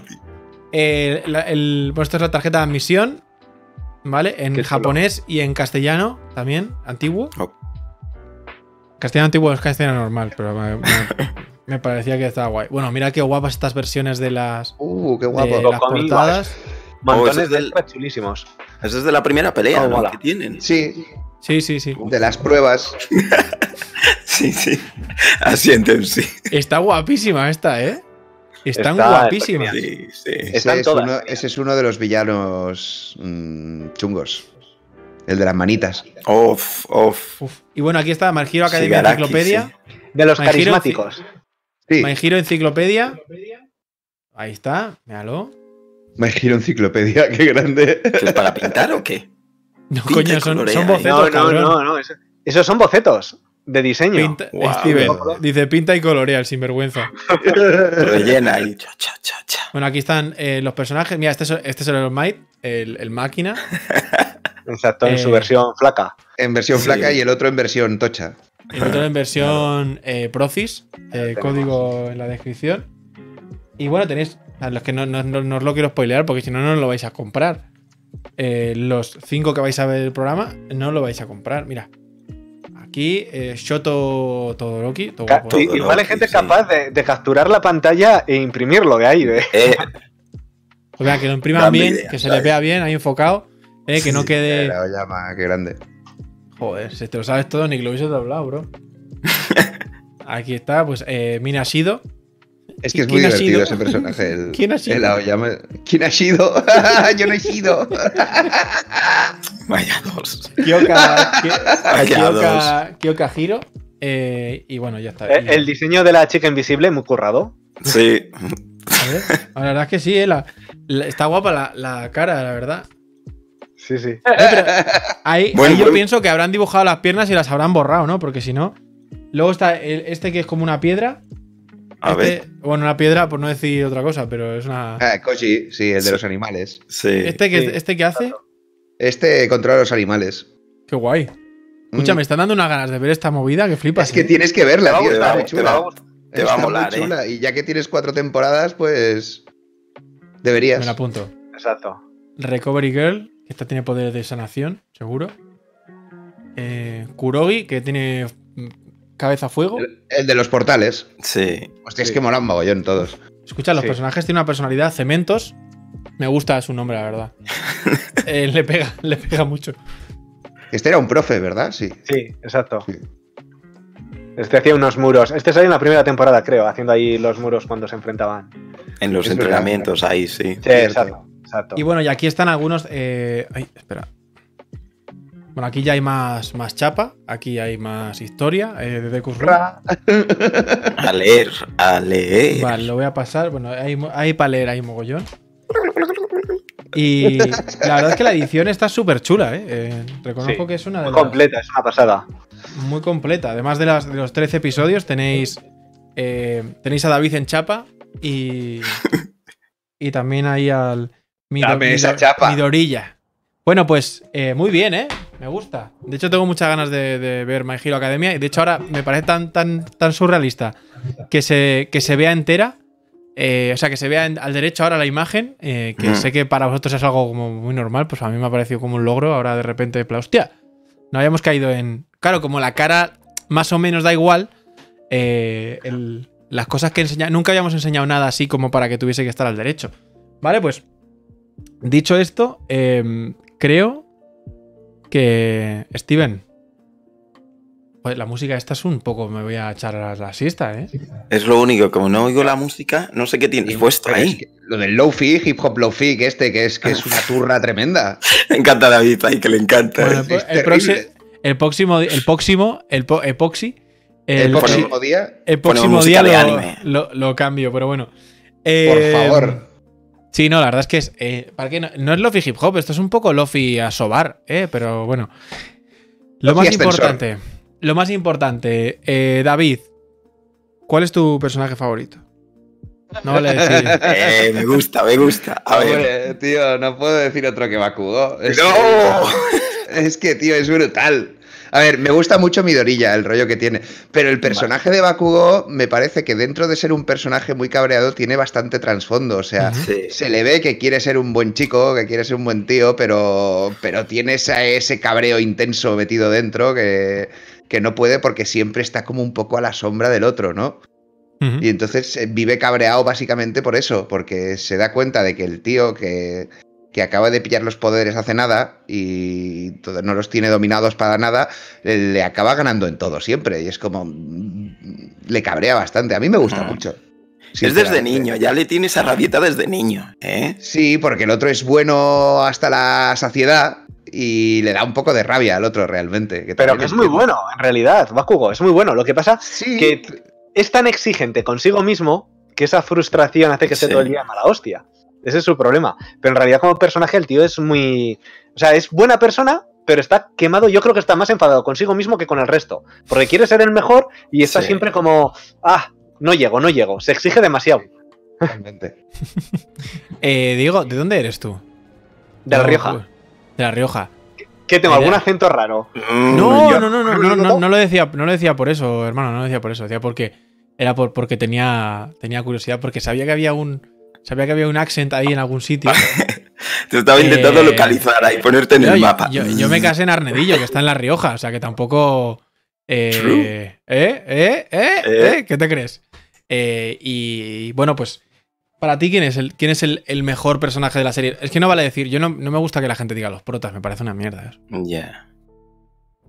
eh, la- el, pues esto es la tarjeta de admisión, ¿vale? En japonés y en castellano también, antiguo. Oh. Castellano antiguo es castellano normal, pero me, me- me parecía que estaba guay. Bueno, mira qué guapas estas versiones de las, Uh, qué de guapo. Lo las portadas. Oh, ese Montones es de del- chulísimos. Esa es de la primera pelea, Oh. Que tienen. Sí, Sí, sí, sí. de las pruebas. Sí, sí. Asienten, sí. Está guapísima esta, ¿eh? Están Está guapísimas. Sí, sí. Ese Están es, todas. uno, ese es uno de los villanos mm, chungos. El de las manitas. Off, off. Uf. Y bueno, aquí está My Hero Academia Shigaraki, Enciclopedia. De los My Hero, carismáticos. Sí, My Hero Enciclopedia. Ahí está, míralo. Me giro enciclopedia, qué grande. ¿Qué es para pintar o qué? No, Pinta coño, son, son bocetos, No, no, cabrón. no, no. eso- Esos son bocetos de diseño. Pinta- Steven, dice pinta y colorea el sinvergüenza. Rellena y cha, cha, cha, cha. Bueno, aquí están eh, los personajes. Mira, este es, este es el Might, el, el máquina. Exacto, en Eh, su versión flaca. En versión Sí. flaca y el otro en versión tocha. El otro en versión eh, Procis, eh, código en la descripción. Y bueno, tenéis, a los que no, no- no- no os lo quiero spoilear porque si no, no lo vais a comprar. Eh, los cinco que vais a ver el programa, no lo vais a comprar. Mira, aquí eh, Shoto Todoroki, todo Ca- guapo. sí, todo igual hay gente sí. capaz de, de capturar la pantalla e imprimirlo de ahí. de- Eh, O sea, que lo impriman Grande bien, idea, que se le vea bien, ahí enfocado. eh, que no quede. La llama, qué grande. Joder, si te lo sabes todo, ni que lo hubiese doblado, bro. Aquí está, pues eh, Mina Shido. Es ¿Y que es muy divertido sido? ese personaje. El, ¿Quién ha sido? el Aoyama. ¿Quién ha sido? Yo no he sido. vaya dos. Kyoka, Kyoka, Kyoka Hiro. eh, y bueno, ya está. Eh, El diseño de la chica invisible, muy currado. Sí. a ver, la verdad es que sí, eh, la- la- está guapa la, la cara, la verdad. Sí, sí. Eh, pero ahí, yo pienso que habrán dibujado las piernas y las habrán borrado, ¿no? Porque si no. Luego está el- este que es como una piedra. A Este- ver. Bueno, una piedra, por no decir otra cosa, pero es una. Ah, Koji, sí, el de Sí. los animales. Sí. Este que, sí. este que hace. Este controla los animales. Qué guay. Escucha, Mm. me están dando unas ganas de ver esta movida que flipas. Es que ¿eh? tienes que verla, tío. Está muy eh, te va a chula. Te va a molar, ¿eh? chula. Y ya que tienes cuatro temporadas, pues. Deberías. Me la apunto. Exacto. Recovery Girl, que esta tiene poderes de sanación, seguro. Eh, Kurogi, que tiene cabeza a fuego. El, el de los portales. Sí. Hostia, es Sí. que mola un mogollón todos. Escucha, los Sí. personajes tienen una personalidad. Cementos. Me gusta su nombre, la verdad. Eh, le pega, le pega mucho. Este era un profe, ¿verdad? Sí. Sí, exacto. Sí. Este hacía unos muros. Este salió en la primera temporada, creo, haciendo ahí los muros cuando se enfrentaban. En los Es verdad. entrenamientos ahí, sí. Sí, exacto. exacto. Y bueno, y aquí están algunos. eh, ay, espera. Bueno, aquí ya hay más, más chapa. Aquí hay más historia eh, de Dekus Room. A leer, a leer. Vale, lo voy a pasar. Bueno, hay, hay para leer, hay mogollón. Y la verdad es que la edición está súper chula, ¿eh? Eh, Reconozco Sí, que es una de Muy las completa, es una pasada. muy completa. Además de, las, de los 13 episodios, tenéis eh, tenéis a David en chapa y y también ahí al Mido- Dame esa Mido- chapa. Midorilla. Bueno, pues eh, muy bien, ¿eh? Me gusta. De hecho, tengo muchas ganas de, de ver My Hero Academia. Y de hecho, ahora me parece tan, tan, tan surrealista que se, que se vea entera. eh, o sea, que se vea en- al derecho ahora la imagen. eh, que Mm. sé que para vosotros es algo como muy normal. Pues a mí me ha parecido como un logro. Ahora de repente, plan, hostia. No habíamos caído en. Claro, como la cara más o menos da igual. eh, el- las cosas que enseña. Nunca habíamos enseñado nada así como para que tuviese que estar al derecho. Vale, pues. Dicho esto, em, creo que. Steven. Pues la música esta es un poco. Me voy a echar a la siesta, ¿eh? Es lo único, como no oigo la música, no sé qué tienes puesto es ahí. que lo del low-fi, hip hop low-fi, que este, que es, que es una turra tremenda. Me encanta David ahí, que le encanta. Bueno, el, es el próximo. El próximo. El po- epoxi. El, El, próximo día, el próximo día de lo, anime. lo- lo cambio, pero bueno. por Eh, favor. Sí, no, la verdad es que es. eh, ¿para qué no? no es lofi hip hop, esto es un poco lofi a sobar, ¿eh? Pero bueno. Lo más importante. Lo más importante. eh, David, ¿cuál es tu personaje favorito? No vale decir. Eh, me gusta, me gusta. A ver. Tío, no puedo decir otro que Bakugo. Es ¡No! que- es que, tío, es brutal. A ver, me gusta mucho Midorilla, el rollo que tiene. Pero el personaje de Bakugo me parece que dentro de ser un personaje muy cabreado tiene bastante trasfondo. O sea. Sí. se le ve que quiere ser un buen chico, que quiere ser un buen tío, pero, pero tiene esa- ese cabreo intenso metido dentro que, que no puede porque siempre está como un poco a la sombra del otro, ¿no? Y entonces eh, vive cabreado básicamente por eso, porque se da cuenta de que el tío que, que acaba de pillar los poderes hace nada y todo- no los tiene dominados para nada, le acaba ganando en todo siempre. Y es como... mm, Le cabrea bastante. A mí me gusta Ujú. mucho. Es desde niño, ya le tiene esa rabieta desde niño, ¿eh? Sí, porque el otro es bueno hasta la saciedad y le da un poco de rabia al otro realmente. que Pero que es muy bueno, en realidad, Bakugo, es muy bueno. Lo que pasa Sí, que es tan exigente consigo mismo que esa frustración hace que esté Sí. todo el día mala hostia. Ese es su problema. Pero en realidad, como personaje, el tío es muy. O sea, es buena persona, pero está quemado. Yo creo que está más enfadado consigo mismo que con el resto. Porque quiere ser el mejor y está Sí. siempre como. Ah, no llego, no llego. Se exige demasiado. totalmente. Eh, Diego, ¿de dónde eres tú? De La Rioja. De La Rioja. ¿Qué tengo? Mira. ¿Algún acento raro? Mm, no, no, no, no, no, no lo decía, no lo decía por eso, hermano, no lo decía por eso, decía porque era por, porque tenía, tenía curiosidad, porque sabía que había un, sabía que había un accent ahí en algún sitio. Te estaba intentando Eh, localizar ahí, ponerte en Yo, el mapa. yo- yo me casé en Arnedillo, que está en La Rioja, o sea que tampoco. eh, True. ¿eh? ¿Eh? ¿Eh? ¿Eh? ¿Eh? ¿Qué te crees? Eh, y bueno, pues. Para ti, ¿quién es, el, quién es el, el mejor personaje de la serie? Es que no vale decir, yo no, no me gusta que la gente diga los protas, me parece una mierda. Ya.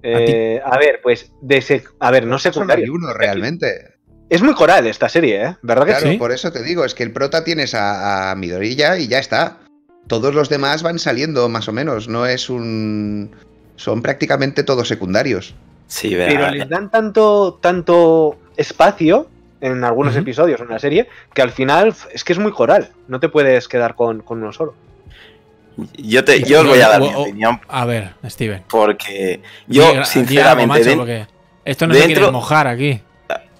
Eh, a ver, pues. De a ver, no Solo hay secundario. uno realmente. Es muy coral esta serie, ¿eh? ¿Verdad que Claro, sí? por eso te digo, es que el prota tienes a, a Midorilla y ya está. Todos los demás van saliendo más o menos, no es un... Son prácticamente todos secundarios. Sí, Pero verá. les dan tanto, tanto espacio en algunos episodios en la serie que al final es que es muy coral. No te puedes quedar con, con uno solo. Yo, te, yo os voy a dar mi O- opinión A ver, Steven. porque yo, sinceramente, macho, den- porque esto no se quiere dentro- mojar aquí.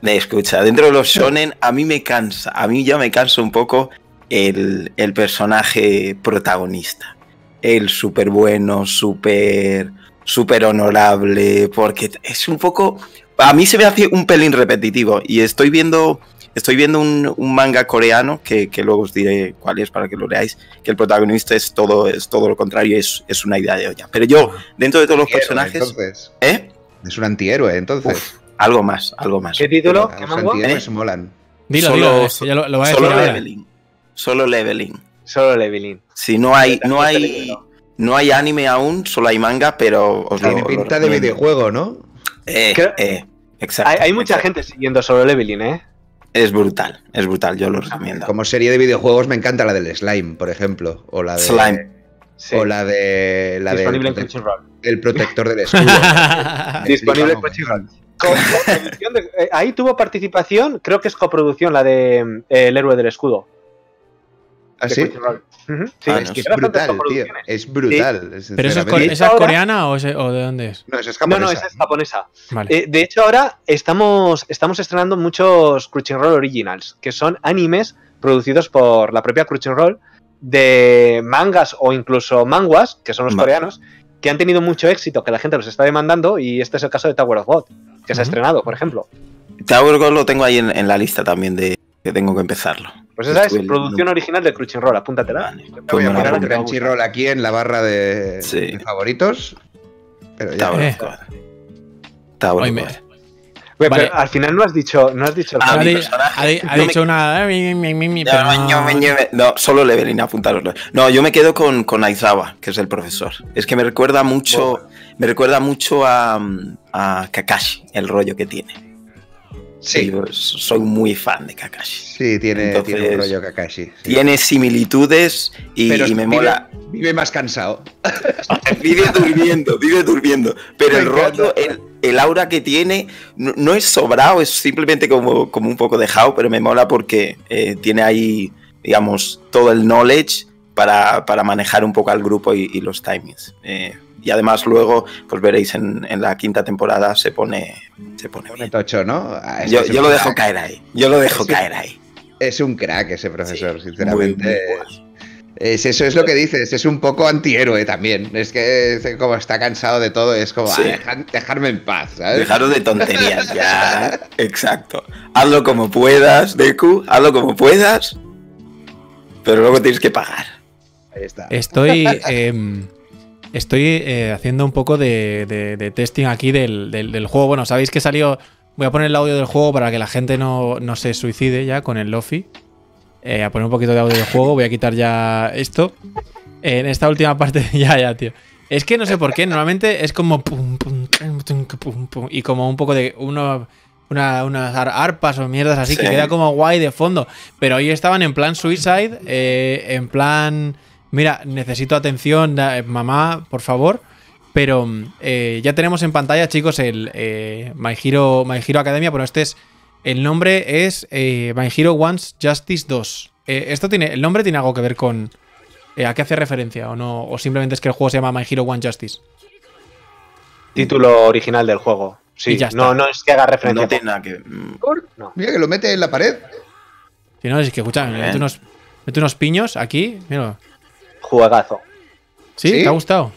Escucha, dentro de los shonen, a mí me cansa, a mí ya me cansa un poco el, el personaje protagonista. El súper bueno, súper súper honorable, porque es un poco... A mí se me hace un pelín repetitivo y estoy viendo... Estoy viendo un, un manga coreano que, que luego os diré cuál es para que lo leáis, que el protagonista es todo, es todo lo contrario, es, es una idea de olla. Pero yo, dentro de todos los personajes, Entonces, ¿eh? es un antihéroe, entonces. Uf, algo más, algo más. ¿Qué título? Pero ¿Qué manga? ¿Eh? molan. Dilo, Solo- dilo, ya lo, lo va a decir Solo ahora. leveling. Solo leveling. Solo Leveling. Si no hay, no hay, no hay anime aún, solo hay manga, pero os lo Tiene lo pinta de videojuego, ¿no? Eh, Creo- eh, exacto. Hay, hay mucha exacto. gente siguiendo Solo Leveling, ¿eh? Es brutal, es brutal, yo lo recomiendo. Como serie de videojuegos me encanta la del Slime, por ejemplo. O la de... Slime. Sí. O la de... La Disponible en del Crunchyroll. el protector del escudo. Disponible en Crunchyroll. De- eh, ahí tuvo participación, creo que es coproducción la de mm, El héroe del escudo. ¿Ah, de sí? Ah, es que brutal, tío. Es brutal. ¿Pero esa es, ahora- coreana o, es- o de dónde es? No, esa es No, japonesa. no, esa es japonesa. Vale. Eh, de hecho, ahora estamos, estamos estrenando muchos Crunchyroll Originals, que son animes producidos por la propia Crunchyroll de mangas o incluso manguas, que son los coreanos, que han tenido mucho éxito, que la gente los está demandando, y este es el caso de Tower of God, que se ha estrenado, por ejemplo. Tower God lo tengo ahí en, en la lista también de que tengo que empezarlo. Pues esa es producción original de Crunchyroll, apúntatela. Vale, Voy pues a poner va a apunto. Crunchyroll aquí en la barra de, Sí. de favoritos. Pero ya. Tower Eh. Me- Vale. pero al final no has dicho, no has dicho Ah, ha, mi di- personaje. ha di- ha Yo me- dicho una. mi, mi, mi, mi, Ya, pero ño, no- solo leveling, apuntároslo. No, yo me quedo con, con Aizawa, que es el profesor. Es que me recuerda mucho, me recuerda mucho a, a Kakashi, el rollo que tiene. Sí, Yo soy muy fan de Kakashi. sí, tiene, Entonces, tiene un rollo Kakashi. sí. Tiene similitudes y, Pero y me vive- mola. Vive más cansado. Vive durmiendo, vive durmiendo. Pero Me el rollo, el, el aura que tiene, no, no es sobrado, es simplemente como, como un poco dejado, pero me mola porque eh, tiene ahí, digamos, todo el knowledge para, para manejar un poco al grupo y, y los timings. Eh, y además luego, pues veréis en, en la quinta temporada se pone, se pone Pone bien. tocho, ¿no? Ah, Yo, yo lo dejo caer ahí. Yo lo dejo Sí. caer ahí. Es un crack ese profesor, sinceramente. Es, eso es lo que dices, es un poco antihéroe también. Es que como está cansado de todo, es como, dejarme en paz, ¿sabes? Dejaros de tonterías ya. Exacto. Hazlo como puedas, Deku, hazlo como puedas, pero luego tienes que pagar. Ahí está. Estoy, em, estoy eh, haciendo un poco de, testing aquí del, juego. Bueno, sabéis que salió... Voy a poner el audio del juego para que la gente no, no se suicide ya con el Lofi. Eh, a poner un poquito de audio del juego. Voy a quitar ya esto. En esta última parte, ya, ya, tío. Es que no sé por qué, normalmente es como pum, pum, pum, pum, y como un poco de uno, unas arpas o mierdas así que queda como guay de fondo. Pero hoy estaban en plan suicide, eh, en plan, mira, necesito atención, mamá, por favor. Pero eh, ya tenemos en pantalla, chicos, el My, Hero, My Hero Academia. Bueno, este es el nombre es eh, My Hero Wants Justice 2. Eh, esto tiene, el nombre tiene algo que ver con eh, a qué hace referencia o no, o simplemente es que el juego se llama My Hero Wants Justice. Título original del juego. Sí, no, no es que haga referencia. No tiene nada que. No. Mira que lo mete en la pared. Si no, es que escucha, mete unos, mete unos piños aquí. Mira. Juegazo. ¿Sí? ¿Te ha gustado?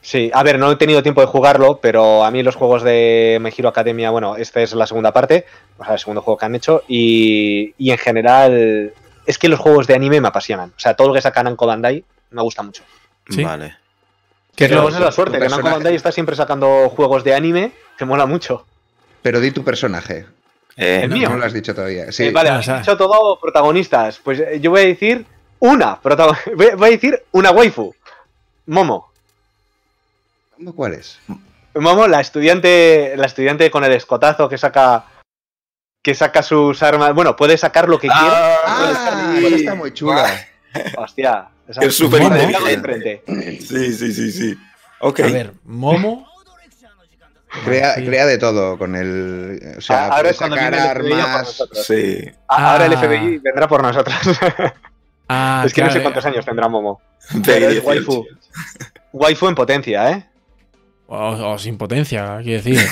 Sí, a ver, no he tenido tiempo de jugarlo, pero a mí los juegos de My Hero Academia, bueno, esta es la segunda parte, o sea, el segundo juego que han hecho, y, en general es que los juegos de anime me apasionan. O sea, todo lo que sacan Namco Bandai me gusta mucho. ¿Sí? Vale. Que es la suerte, que Namco Bandai está siempre sacando juegos de anime que mola mucho. Pero di tu personaje. Eh, el mío. No lo has dicho todavía. Sí. Eh, vale, has dicho todo protagonistas. Pues eh, yo voy a decir una. Voy a decir una waifu. Momo. ¿Cuál es? Momo, la estudiante, la estudiante con el escotazo que saca que saca sus armas. Bueno, puede sacar lo que ah, quiera. Ah, está muy chula. Hostia. es súper inteligente. Sí, sí, sí, sí. Okay. A ver, Momo. Crea, crea, de todo con el. O sea, ahora es cuando sacar armas. Sí. Ahora el FBI vendrá por nosotros. Ah, es que no sé cuántos años tendrá Momo. Pero es waifu. Waifu en potencia, ¿eh? O, sin potencia, quiero decir.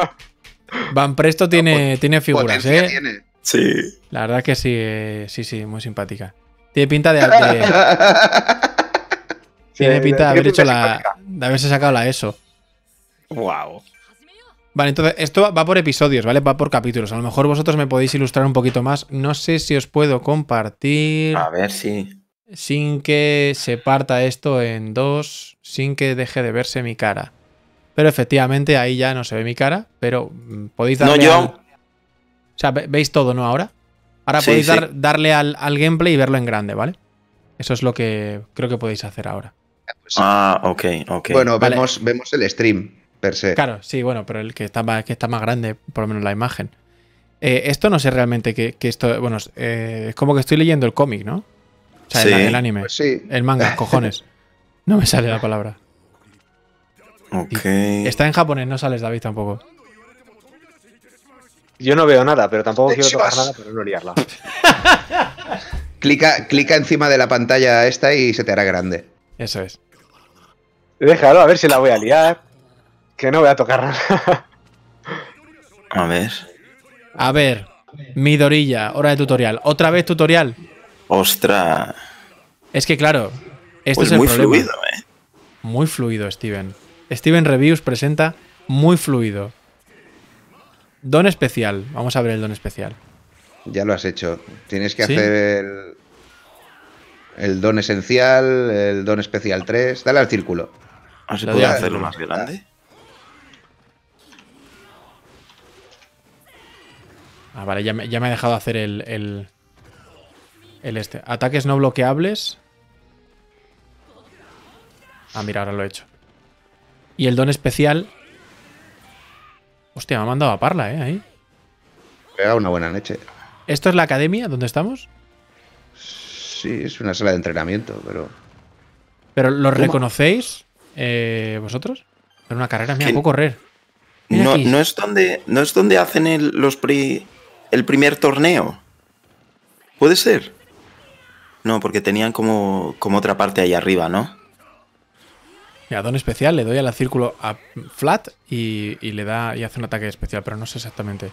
Van Presto tiene, tiene figuras, ¿eh? Sí. La verdad que sí, eh, sí, sí, muy simpática. Tiene pinta de. tiene pinta de haber hecho la. de haberse sacado la ESO. Wow. Vale, entonces esto va por episodios, ¿vale? Va por capítulos. A lo mejor vosotros me podéis ilustrar un poquito más. No sé si os puedo compartir. A ver si. Sin que se parta esto en dos, sin que deje de verse mi cara. Pero efectivamente ahí ya no se ve mi cara, pero mm, podéis darle. No, yo. O sea, veis todo, ¿no? Ahora. Ahora podéis darle al, gameplay y verlo en grande, ¿vale? Eso es lo que creo que podéis hacer ahora. Ah, ok, ok. Bueno, vemos, vemos el stream per se. Claro, sí, bueno, pero el que está más, que está más grande, por lo menos la imagen. Eh, esto no sé realmente que, esto. Bueno, eh, es como que estoy leyendo el cómic, ¿no? O sea, el, anime. Pues sí. El manga, cojones. No me sale la palabra. Está en japonés, no sales, David, tampoco. Yo no veo nada, pero tampoco quiero tocar nada para no liarla. clica, clica encima de la pantalla esta y se te hará grande. Eso es. Déjalo, a ver si la voy a liar. Que no voy a tocar nada. a ver. A ver. Midorilla, hora de tutorial. ¿Otra vez tutorial? Ostras. Es que claro, esto pues es el muy problema. fluido, ¿eh? Muy fluido, Steven. Steven Reviews presenta muy fluido. Don especial. Vamos a ver el don especial. Ya lo has hecho. Tienes que hacer el, el don esencial, el don especial 3. Dale al círculo. ¿Ah, se puede hacerlo más grande? Ah, vale, ya me, ya me, ha dejado hacer el, el, el este. Ataques no bloqueables. Ah, mira, ahora lo he hecho. Y el don especial. Hostia, me ha mandado a Parla, ¿eh? Ahí. Pega una buena leche. ¿Esto es la academia donde estamos? Sí, es una sala de entrenamiento, pero. ¿Pero lo reconocéis eh, vosotros? Pero una carrera, mira, puedo correr. no, no, es donde, no es donde hacen el, los el primer torneo. ¿Puede ser? No, porque tenían como, como otra parte ahí arriba, ¿no? Mira, don especial, le doy al círculo a flat y, le da y hace un ataque especial, pero no sé exactamente.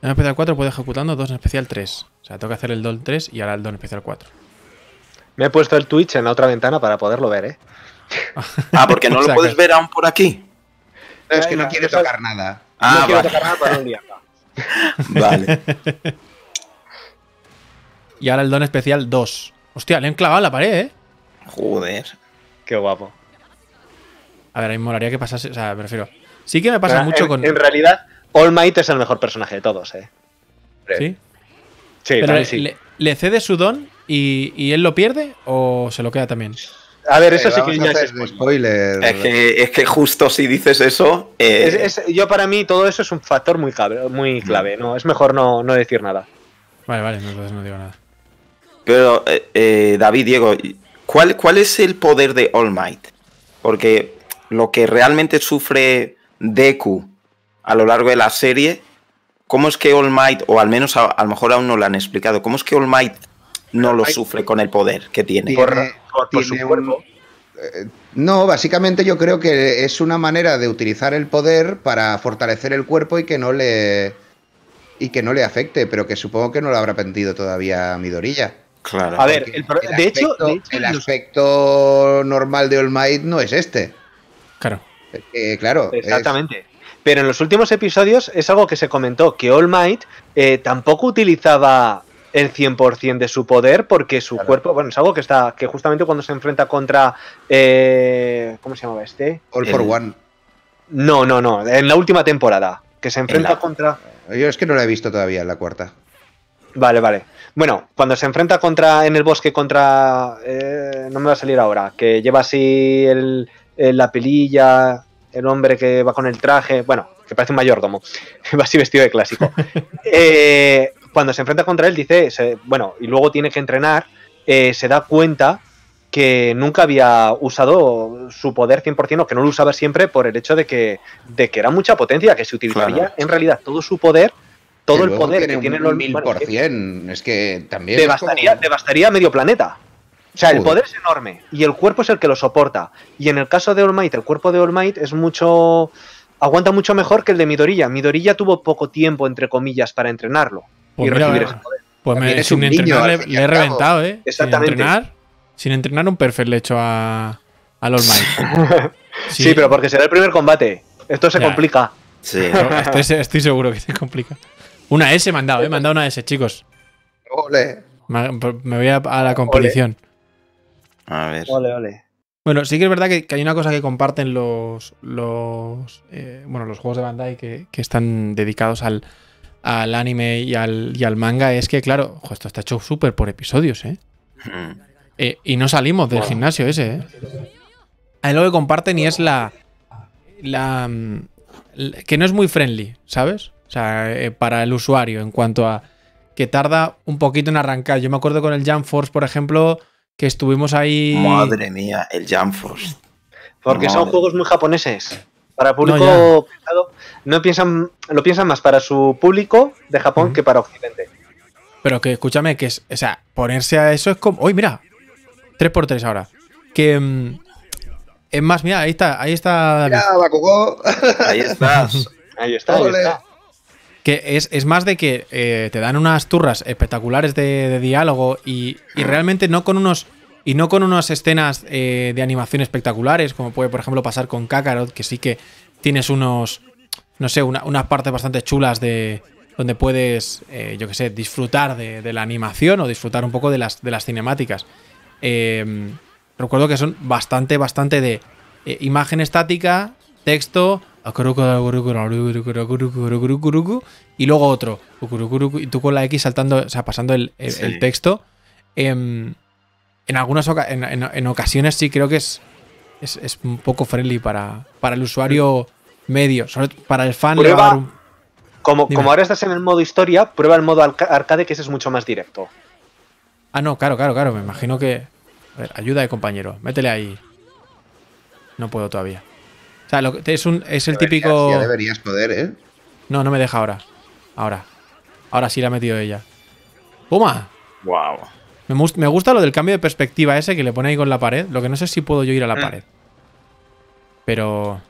Don especial 4 puede ejecutando dos en especial 3. O sea, tengo que hacer el Don 3 y ahora el Don especial 4. Me he puesto el Twitch en la otra ventana para poderlo ver, ¿eh? Ah, porque no lo puedes ver aún por aquí. No, es que no quiere tocar nada. Ah, no quiero vale. tocar nada para un día. Vale. Y ahora el Don especial 2. Hostia, le han clavado en la pared, ¿eh? Joder. Qué guapo. A ver, a mí me molaría que pasase. O sea, me refiero. Sí que me pasa Pero mucho en, con. en realidad, All Might es el mejor personaje de todos, ¿eh? ¿Sí? Sí, Pero le, sí. le- le cede su don y, y él lo pierde o se lo queda también. A ver, eso Eh, sí que ya es spoiler. spoiler. Es que, es que justo si dices eso. eh, Es- es- yo para mí todo eso es un factor muy clave, muy clave ¿no? Es mejor no, no decir nada. Vale, vale, no, entonces no digo nada. Pero, eh, eh, David, Diego, ¿cuál, ¿cuál es el poder de All Might? Porque lo que realmente sufre Deku a lo largo de la serie, ¿cómo es que All Might, o al menos a, a lo mejor aún no lo han explicado, ¿cómo es que All Might no lo sufre con el poder que tiene? Tiene- Por, su cuerpo. un- eh, No, básicamente yo creo que es una manera de utilizar el poder para fortalecer el cuerpo y que no le y que no le afecte, pero que supongo que no lo habrá aprendido todavía Midorilla. Claro. A ver, el de, hecho, aspecto- de hecho, el los- aspecto normal de All Might no es este. Claro. Eh, claro, es- Exactamente. Pero en los últimos episodios es algo que se comentó, que All Might eh, tampoco utilizaba el 100% de su poder porque su Claro. cuerpo, bueno, es algo que está, que justamente cuando se enfrenta contra, eh, ¿cómo se llamaba este? All for One. No, no, no, en la última temporada, que se enfrenta la- contra... Yo es que no la he visto todavía en la cuarta. Vale, vale. Bueno, cuando se enfrenta contra en el bosque contra. eh, no me va a salir ahora. Que lleva así el, el- la pelilla, el hombre que va con el traje. Bueno, que parece un mayordomo. va así vestido de clásico. Eh, cuando se enfrenta contra él, dice. se- bueno, y luego tiene que entrenar. eh, se da cuenta que nunca había usado su poder 100% o que no lo usaba siempre por el hecho de que, de que era mucha potencia, que se utilizaría Claro. en realidad todo su poder, todo el poder tiene que tiene un los mil por cien. Es que también. devastaría, como- devastaría medio planeta. O sea, el poder es enorme y el cuerpo es el que lo soporta. Y en el caso de All Might, el cuerpo de All Might es mucho. aguanta mucho mejor que el de Midorilla. Midorilla tuvo poco tiempo, entre comillas, para entrenarlo Pues y mira, recibir ese poder. Pues me, es sin un niño, entrenar al le, he reventado, ¿eh? Exactamente. Sin entrenar, sin entrenar un perfect le he hecho a, al All Might. Sí. pero porque será el primer combate. Esto se Ya. complica. Sí. estoy, estoy seguro que se complica. Una S me han dado, ¿eh? Me han dado una S, chicos. Ole. Me, me voy a, a la competición. A ver. Ole, ole. Bueno, sí que es verdad que, que hay una cosa que comparten los, los eh, bueno, los juegos de Bandai que, que están dedicados al, al anime y al, y al manga es que, claro, ojo, esto está hecho súper por episodios, ¿eh? Mm. Eh, y no salimos del gimnasio ese, ¿eh? Hay algo que comparten y es la, la, mm, la- que no es muy friendly, ¿sabes? O sea, eh, para el usuario en cuanto a que tarda un poquito en arrancar. Yo me acuerdo con el Jump Force, por ejemplo, que estuvimos ahí... Madre mía, el Jump Force. Porque son juegos muy japoneses. Para público No, pensado, no piensan, lo piensan más para su público de Japón que para Occidente. Pero que escúchame, que es. O sea, ponerse a eso es como. ¡Uy, mira! 3x3 ahora. Que. mm, es más, mira, ahí está, ahí está. Mira, Bakugou. Ahí estás. Ahí está, ahí está. Que es, es más de que eh, te dan unas turras espectaculares de, de diálogo y, y realmente no con unos. Y no con unas escenas eh, de animación espectaculares, como puede, por ejemplo, pasar con Kakarot, que sí que tienes unos. No sé, una- unas partes bastante chulas de. Donde puedes, eh, yo qué sé, disfrutar de, de la animación o disfrutar un poco de las, de las cinemáticas. Eh, recuerdo que son bastante, bastante de eh, imagen estática, texto, y luego otro, y tú con la X saltando, o sea, pasando el, el- Sí. el texto. Em, en algunas oca- en, en- en ocasiones sí creo que es, es, es un poco friendly para, para el usuario medio. Sobre para el fan le va a Prueba- dar un- Como, Dime. como ahora estás en el modo historia, prueba el modo arca- arcade, que ese es mucho más directo. Ah, no, claro, claro, claro. Me imagino que. A ver, ayuda de compañero. Métele ahí. No puedo todavía. O sea, lo que- es, un, es el Deberías, típico. Ya deberías poder, ¿eh? No, no me deja ahora. Ahora. Ahora sí la ha metido ella. ¡Puma! Wow. Me, gusta lo del cambio de perspectiva ese que le pone ahí con la pared. Lo que no sé es si puedo yo ir a la Mm. pared. Pero.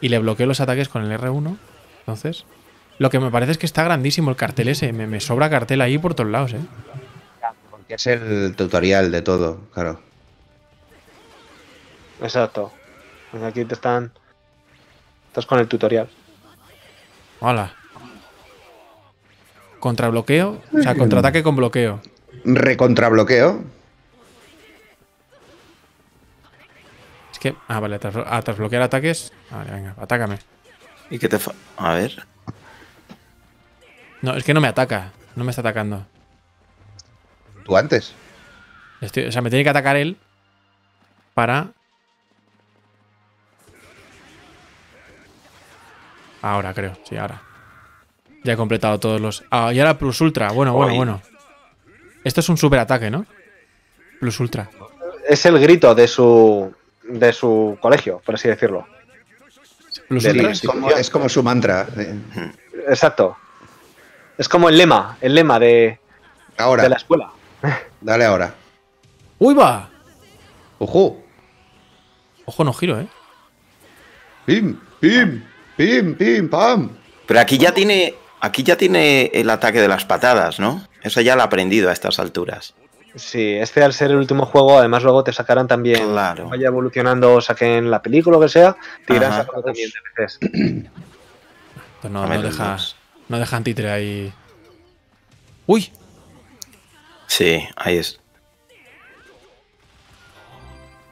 Y le bloqueo los ataques con el R1. Entonces. Lo que me parece es que está grandísimo el cartel ese. Me, me sobra cartel ahí por todos lados, ¿eh? Es el tutorial de todo, claro. Exacto. Pues Aquí te están. Estás con el tutorial. Hola. Contra bloqueo. O sea, contraataque con bloqueo. Recontrabloqueo. Es que. Ah, vale, tras, ah, tras bloquear ataques. Vale, venga, atácame. ¿Y qué te fa- A ver. No, es que no me ataca. No me está atacando. Tú antes. Estoy- o sea, me tiene que atacar él para. Ahora creo, sí, ahora. Ya he completado todos los. Ah, y ahora Plus Ultra. Bueno, bueno, bueno. Esto es un super ataque, ¿no? Plus Ultra. Es el grito de su. de su colegio, por así decirlo. Plus Ultra. Es como, es como su mantra. eh. Exacto. Es como el lema, el lema de, Ahora, de la escuela. dale ahora. ¡Uy, va! Ojo. Ojo, no giro, ¿eh? Pim, pim, pim, pim, pam. Pero aquí ya tiene. Aquí ya tiene el ataque de las patadas, ¿no? Eso ya lo ha aprendido a estas alturas. Sí, este al ser el último juego, además luego te sacarán también. Claro. Vaya evolucionando, saquen la película o lo que sea, te irán sacando también DLCs. Pues no, no deja. No dejan títere ahí. ¡Uy! Sí, ahí es.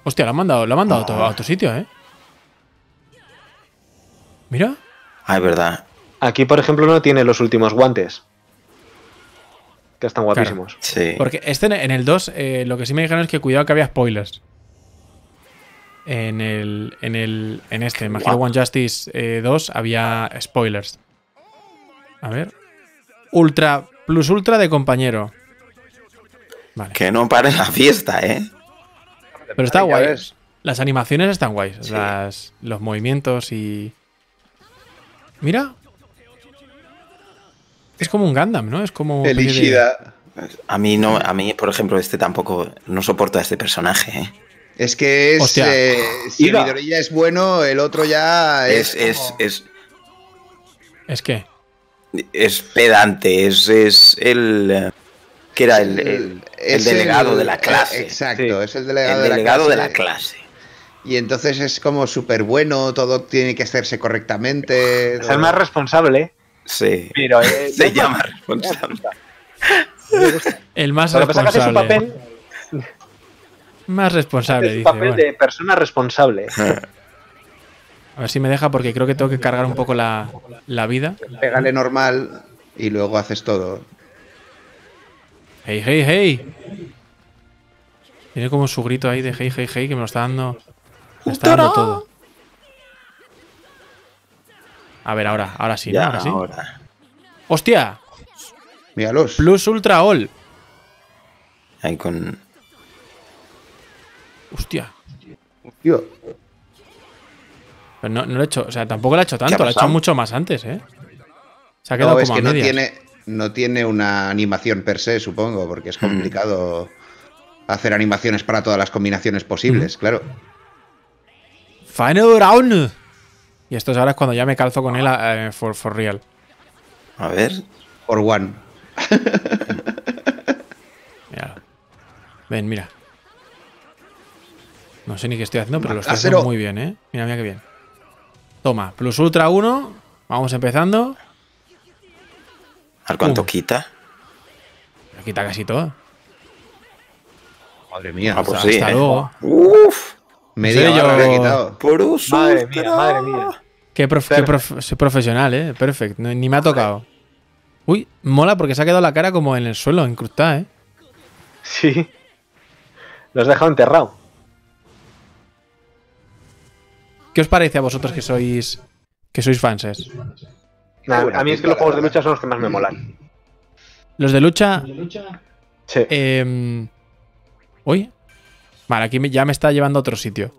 Hostia, lo han mandado, lo han mandado a otro- a otro sitio, ¿eh? Mira. Ah, es verdad. Aquí, por ejemplo, no tiene los últimos guantes. Que están guapísimos. Sí. Porque este en- el 2, eh, lo que sí me dijeron es que cuidado que había spoilers. En el. En el. En este, en Magic. One Justice eh, 2 había spoilers. A ver. Ultra. Plus ultra de compañero. Vale. Que no pare la fiesta, ¿eh? Pero está guay. Las animaciones están guays. Sí. Las, los movimientos y. Mira. Es como un Gundam, ¿no? Es como. El de- Ishida. A mí no, a mí, por ejemplo, este tampoco no soporto a este personaje, ¿eh? Es que es. Eh, si Ida. Midoriya es bueno, el otro ya Es, es. es, como- es, Es que. es pedante, es, es el. que era el, el- delegado el- de la clase. Exacto, Sí. es el delegado, el delegado de, de la la clase. Y entonces es como súper bueno, todo tiene que hacerse correctamente. Es el más responsable, Sí. pero. eh, Se no- llama responsable. El más Lo que pasa es que hace su responsable. papel, Más responsable, hace su dice. papel bueno. de persona responsable. A ver si me deja porque creo que tengo que cargar un poco la, la vida. Pégale normal y luego haces todo. Hey, hey, hey. Tiene como su grito ahí de hey, hey, hey que me lo está dando. Me está dando todo. A ver, ahora, ahora sí, ¿no? ya, Ahora sí. ahora. ¡Hostia! Míralos. Plus Ultra All. Ahí con. Hostia. Tío, Pero no, no lo he hecho, o sea, tampoco lo ha hecho tanto, lo ha hecho mucho más antes, ¿eh? Se ha quedado no, es como que a no medias. tiene, no tiene una animación per se, supongo, porque es complicado hacer animaciones para todas las combinaciones posibles, claro. Final round. Y esto es ahora es cuando ya me calzo con él eh, for, for real. A ver. Por one. Míralo. Ven, mira. No sé ni qué estoy haciendo, pero lo estoy Casero. haciendo muy bien, ¿eh? Mira, mira qué bien. Toma, Plus Ultra 1. Vamos empezando. A ver cuánto Pum. quita. Quita casi todo. Madre mía. Ah, pues hasta sí. hasta ¿eh? luego. Uf. Media hora le he quitado. Por uso. Madre mía, madre mía. Qué, prof- qué prof- soy profesional, ¿eh? Perfecto. No- ni me ha tocado. Uy, mola porque se ha quedado la cara como en el suelo, incrustada, ¿eh? Sí. Los has dejado enterrado. ¿Qué os parece a vosotros que sois que sois fanses? Nah, a mí es que los juegos de lucha son los que más me molan. Los de lucha. Sí. Eh, uy. Vale, aquí me- ya me está llevando a otro sitio.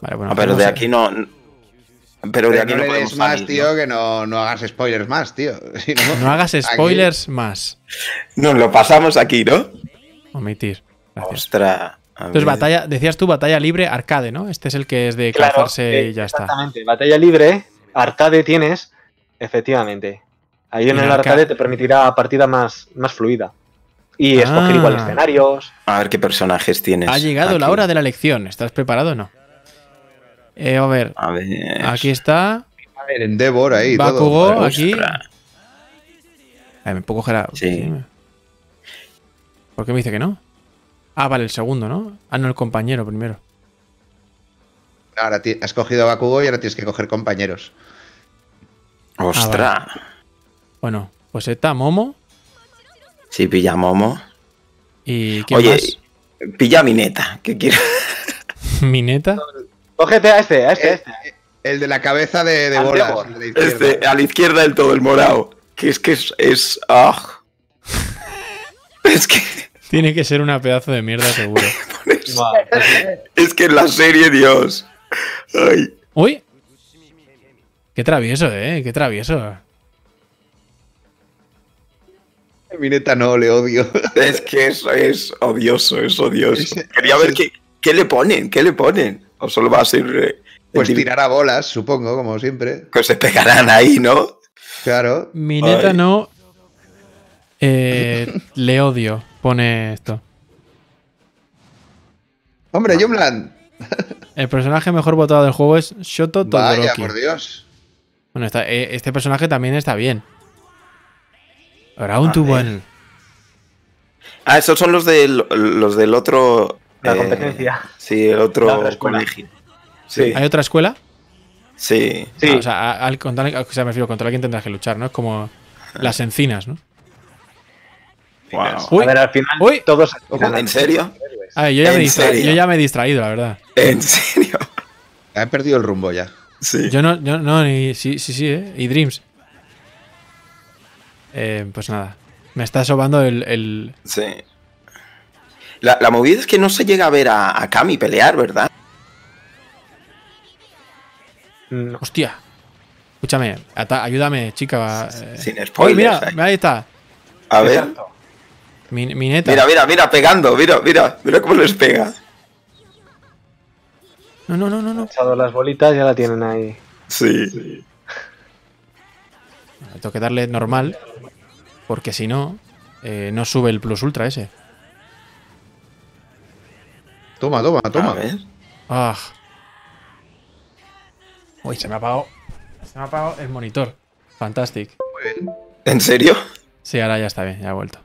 Vale, bueno. Ah, pero de aquí no. Pero de aquí no no, le podemos des más, salir, tío, ¿no? que no, no hagas spoilers más, tío. Si no, No hagas aquí- spoilers más. Nos lo pasamos aquí, ¿no? Omitir. Gracias. Ostras. Entonces, batalla, decías tú, batalla libre arcade, ¿no? Este es el que es de Claro, calzarse eh, y ya está. Exactamente. Batalla libre, arcade tienes. Efectivamente. Ahí en el arcade- arcade te permitirá partida más, más fluida. Y escoger Ah. igual escenarios. A ver qué personajes tienes. Ha llegado la hora de la lección. ¿Estás preparado o no? Eh, a ver, A ver. aquí está. A ver, Endeavor ahí. todo. Bakugo, Joder. aquí. Eh, me puedo coger a... Sí. ¿Por qué me dice que no? Ah, vale, el segundo, ¿no? Ah, no, el compañero primero. Ahora has cogido a Bakugo y ahora tienes que coger compañeros. Ostras. Bueno, pues está Momo Sí, pilla a Momo. y ¿quién Oye, más? pilla a Mineta. ¿Qué quiero? Mineta. Cógete a este, a este, a Eh, este. eh, El de la cabeza de, de bolas. De la. Este, a la izquierda del todo, el morado. Que es que es. es ah. Es que. Tiene que ser una pedazo de mierda, seguro. Buah. Es que en la serie, Dios. Ay. ¡Uy! Qué travieso, ¿eh? Qué travieso. Mineta no, le odio. Es que eso es odioso, es odioso. Quería ver qué, qué le ponen, qué le ponen. O solo va a ser. eh, Pues el tirar a bolas, supongo, como siempre. Que se pegarán ahí, ¿no? Claro. Mineta Ay. no. Eh, le odio, pone esto. Hombre, Jumland. El personaje mejor votado del juego es Shoto Vaya, Todoroki. por Dios. Bueno, está- eh, este personaje también está bien. Round to A ver. one. Ah, esos son los del, los del otro. La eh, competencia. Sí, el otro colegio. Sí, ¿Hay otra escuela? sí. Sí. Ah, o sea, al contra, o sea, me refiero, contra alguien tendrás que luchar, ¿no? Es como las encinas, ¿no? Wow. Uy, a ver, al final uy. todos. ¿En serio? A ver, yo, ya me ¿En he distra- serio? yo ya me he distraído, la verdad. ¿En serio? He perdido el rumbo ya. Sí. Yo no, yo no, ni. Sí, sí, sí, ¿eh? Y Dreams. Eh, pues nada. Me está sobando el. el- Sí. La, la movida es que no se llega a ver a, a Kami pelear, ¿verdad? Hostia. Escúchame, ata- ayúdame, chica. eh. Sin spoilers. mira, ahí. ahí está. A ver. Mi, mi neta. Mira, mira, mira, pegando. Mira, mira. Mira cómo les pega. No, no, no, no, no. echado las bolitas, ya la tienen ahí. Sí. Tengo que darle normal. Porque si no, eh, no sube el plus ultra ese. Toma, toma, A toma. ver. Ah. Uy, se me ha apagado. Se me ha apagado el monitor. Fantastic. Muy bien. ¿En serio? Sí, ahora ya está bien, ya ha vuelto.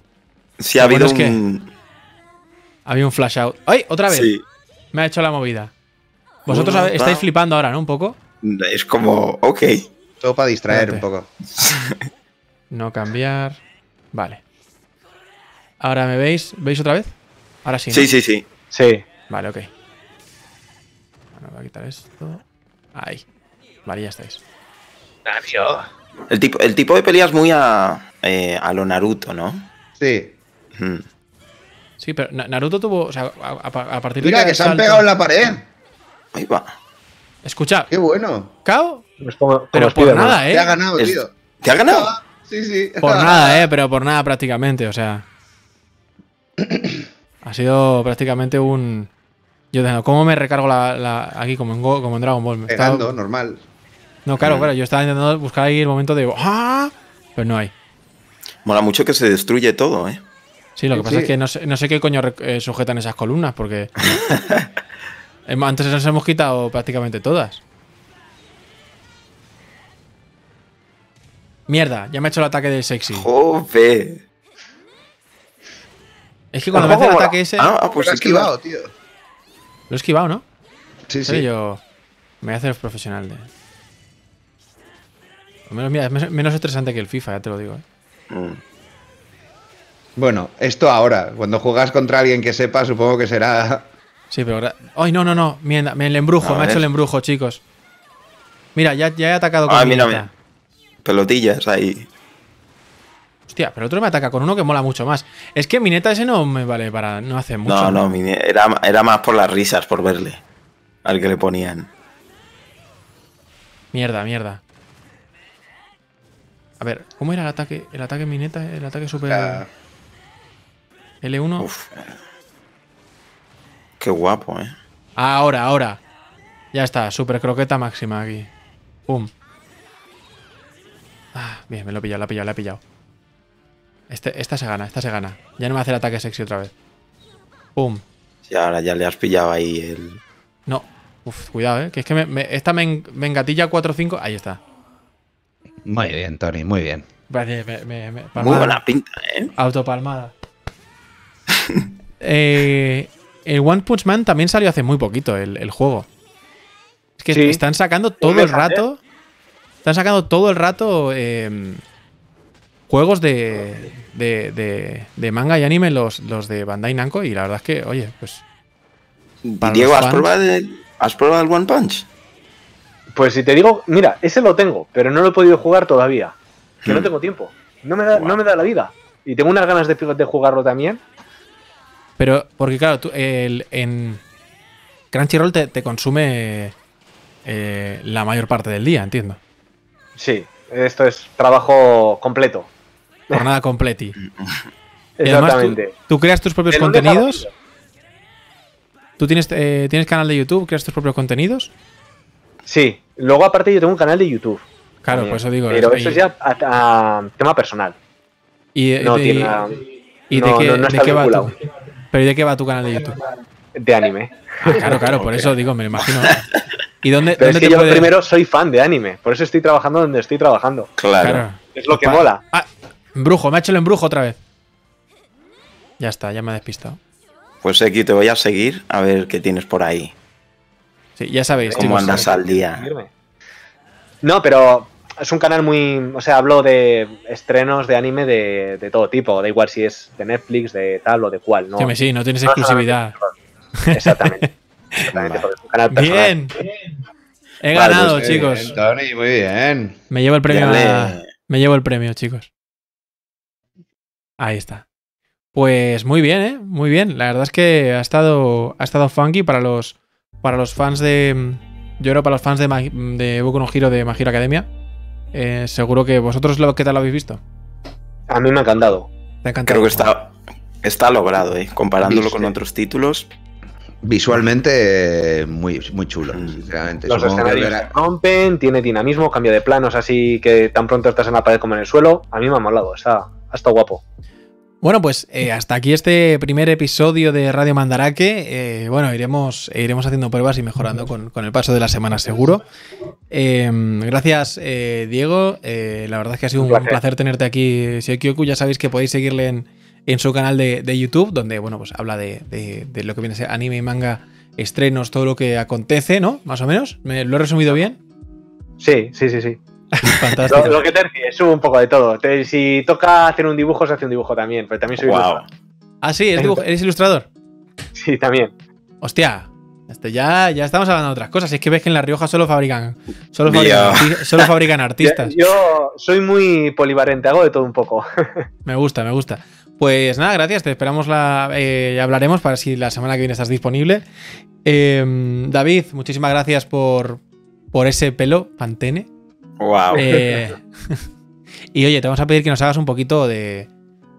Sí, ha Lo bueno habido es que- un. Había un flash out. ¡Ay! ¡Otra vez! Sí. Me ha hecho la movida. Vosotros estáis flipando ahora, ¿no? Un poco. Es como. Ok. Todo para distraer Espérate. un poco. No cambiar. Vale. Ahora me veis. ¿Veis otra vez? Ahora sí. ¿no? Sí, sí, sí. Sí. Vale, ok. Bueno, voy a quitar esto. Ahí. Vale, ya estáis. El tipo, el tipo de pelea es muy a, eh, a lo Naruto, ¿no? Sí. Mm. Sí, pero Na- Naruto tuvo. O sea, a, a- a partir de Mira, que se han salto- pegado en la pared. Ahí va. Escucha, Qué bueno. Cao, Es como, como pero por nada, Te ha ¿eh? ganado, Es- tío. ¿Te ha ganado? Ah, Sí, sí. Por nada, ¿eh? Pero por nada prácticamente, o sea. Ha sido prácticamente un. Yo diciendo, ¿cómo me recargo la, la- aquí como en, Go- como en Dragon Ball? Me estaba- Pegando, normal. No, claro, claro. Yo estaba intentando buscar ahí el momento de. ¡Ah! Pero no hay. Mola mucho que se destruye todo, ¿eh? Sí, lo que Sí, pasa sí. es que no sé, no sé qué coño eh, sujetan esas columnas, porque. Em, Antes nos hemos quitado prácticamente todas. Mierda, ya me ha hecho el ataque del sexy. Joder. Es que cuando me hace el ataque ese. Ah, ah, Pues lo lo- esquivado, tío. Lo he esquivado, ¿no? Sí, Sí, yo. Me voy a hacer profesional de. Al menos, mira, es mes- menos estresante que el FIFA, ya te lo digo. ¿eh? Mm. Bueno, esto ahora. Cuando juegas contra alguien que sepa, supongo que será. Sí, pero. ¡Ay, no, no, no! Mierda, me el embrujo, me ha hecho el embrujo, chicos. Mira, ya, ya he atacado con Ah, mi mira, mira. Pelotillas ahí. Hostia, pero otro me ataca con uno que mola mucho más. Es que mi neta ese no me vale para. No hace mucho. No, no, era, era más por las risas, por verle. Al que le ponían. Mierda, mierda. A ver, ¿cómo era el ataque? El ataque mi neta, el ataque super. Ah, L1. Uf. Qué guapo, ¿eh? Ahora, ahora. Ya está, super croqueta máxima aquí. Pum. Bien, me lo he pillado, lo he pillado, lo he pillado. Este, esta se gana, esta se gana. Ya no me hace el ataque sexy otra vez. Pum. Y ahora ya le has pillado ahí el. No. Uf, cuidado, eh. Que es que me, me- esta me, en- me engatilla 4 o 5. Ahí está. Muy bien, Tony, muy bien. Vale, me- me- me- Muy buena pinta, ¿eh? Autopalmada. Eh, el One Punch Man también salió hace muy poquito, el, el juego. Es que Sí. están sacando todo el rato. Están sacando todo el rato eh, juegos de, de, de- de manga y anime, los, los de Bandai Namco. Y la verdad es que, oye, pues. Diego, ¿has fans. probado, el, ¿has probado el One Punch? Pues si te digo, mira, ese lo tengo, pero no lo he podido jugar todavía. Que no Hmm. tengo tiempo. No me da, no me da la vida. Y tengo unas ganas de, de jugarlo también. Pero, porque claro, tú, el- en Crunchyroll te, te consume eh, la mayor parte del día, entiendo. Sí, esto es trabajo completo. Jornada completi. Y además tú- Exactamente. ¿Tú, creas tus propios a contenidos? ¿Tú tienes, eh, tienes canal de YouTube? ¿Creas tus propios contenidos? Sí, luego aparte yo tengo un canal de YouTube. Claro, también. por eso digo. Pero y- eso es ya a, a tema personal. Y, No de, tiene nada ¿y no- de qué, no- no de está qué va tu, vinculado. ¿Pero de qué va tu canal de YouTube? de anime. Ah, claro, claro, por eso digo, me lo imagino. ¿Y dónde, Pero es que te yo puede- primero soy fan de anime. Por eso estoy trabajando donde estoy trabajando. Claro. Claro. Es lo que mola. Ah, embrujo, me ha hecho el embrujo otra vez. Ya está, ya me ha despistado. Pues aquí te voy a seguir a ver qué tienes por ahí. Sí, ya sabéis, ¿Cómo chicos. andas al día? No, pero es un canal muy. O sea, hablo de estrenos de anime de, de todo tipo. Da igual si es de Netflix, de tal o de cual. ¿no? Sí, no tienes No exclusividad. Exactamente. Canal. Bien. He Vale, ganado, pues, chicos. bien, Tony, muy bien. Me llevo el premio. A- Me llevo el premio, chicos. Ahí está. Pues muy bien, ¿eh? Muy bien. La verdad es que ha estado, ha estado funky para los, para los fans de. Yo creo para los fans de, Ma- de Boku no Hero de My Hero Academia. Eh, seguro que vosotros lo que tal lo habéis visto. A mí me ha encantado. Te ha encantado. Creo que está, está logrado, ¿eh? Comparándolo con otros títulos. Visualmente, eh, muy, muy chulo, sinceramente. Los escenarios rompen, tiene dinamismo, cambio de planos así que tan pronto estás en la pared como en el suelo. A mí me ha molado, está, ha estado guapo. Bueno, pues eh, hasta aquí este primer episodio de Radio Mandarake. Eh, bueno, iremos, iremos haciendo pruebas y mejorando con, con el paso de la semana, seguro. Eh, gracias, eh, Diego. Eh, la verdad es que ha sido un Un placer, placer. tenerte aquí, Kyoku. Ya sabéis que podéis seguirle en, en su canal de, de YouTube, donde bueno, pues habla de, de- de lo que viene a ser anime y manga, estrenos, todo lo que acontece, ¿no? Más o menos. ¿Me, ¿Lo he resumido bien? Sí, sí, sí, sí. Fantástico. Lo, lo que te decía, subo un poco de todo. Te- si toca hacer un dibujo, se hace un dibujo también, pero también soy Wow. ilustrador. Ah, sí, ¿eres, dibuj- eres ilustrador. Sí, también. Hostia, este ya, ya estamos hablando de otras cosas. Es que ves que en La Rioja solo fabrican, solo Mira. fabrican, arti- solo fabrican artistas. Yo, yo soy muy polivalente, hago de todo un poco. Me gusta, me gusta. Pues nada, gracias. Te esperamos la. eh, hablaremos para si la semana que viene estás disponible. Eh, David, muchísimas gracias por, por ese pelo, Pantene. Wow. Eh, y oye, te vamos a pedir que nos hagas un poquito de.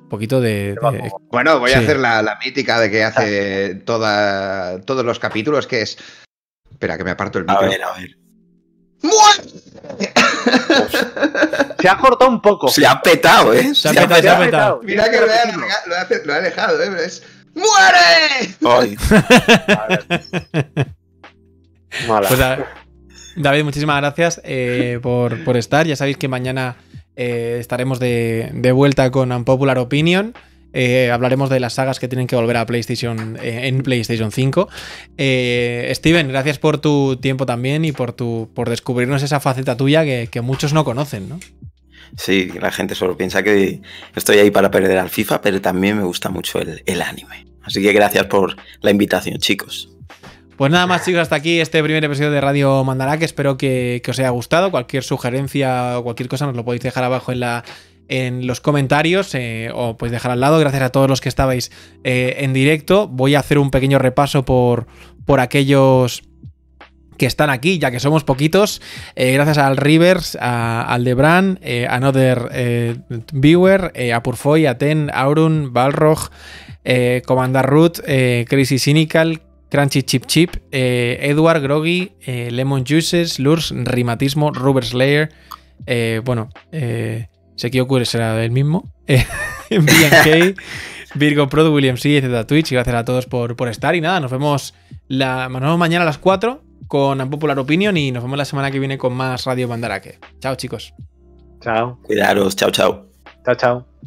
Un poquito de. de- Bueno, voy a hacer la, la mítica de que hace toda, todos los capítulos, que es. Espera, que me aparto el a micro. ver, a ver. Se ha cortado un poco. Se ha petado, ¿eh? Se ha petado, se ha petado. Mira que lo he, alarga- lo he alejado, ¿eh? Es. ¡Muere! Ay, Mala. Pues, Da- David, muchísimas gracias eh, por, por estar. Ya sabéis que mañana eh, estaremos de, vuelta con Unpopular Opinion. Eh, hablaremos de las sagas que tienen que volver a PlayStation eh, en PlayStation 5. Eh, Steven, gracias por tu tiempo también y por tu por descubrirnos esa faceta tuya que, que muchos no conocen, ¿no? Sí, la gente solo piensa que estoy ahí para perder al FIFA, pero también me gusta mucho el anime. Así que gracias por la invitación, chicos. Pues nada más, chicos, hasta aquí este primer episodio de Radio Mandaraque. Espero que, os haya gustado. Cualquier sugerencia o cualquier cosa nos lo podéis dejar abajo en la. En los comentarios eh, o podéis dejar al lado. Gracias a todos los que estabais eh, en directo. Voy a hacer un pequeño repaso por, por aquellos que están aquí, ya que somos poquitos. Eh, gracias al Rivers, a, al Debran, eh, a Another Viewer, a Purfoy, a Ten, Aurun, Balrog, Commander Root, Crazy Cynical, Crunchy Chip Chip, eh, Edward, Groggy, eh, Lemon Juices, Lurs, Rimatismo, Rubber Slayer, eh, bueno, eh, Sekioku será el mismo. Eh, BNK, Virgo Prod, William C, etc. Twitch. Y gracias a todos por, por estar. Y nada, nos vemos, la, nos vemos mañana a las 4 con Unpopular Opinion y nos vemos la semana que viene con más Radio Mandaraque. Chao, chicos. Chao. Cuidaros, chao, chao. Chao, chao.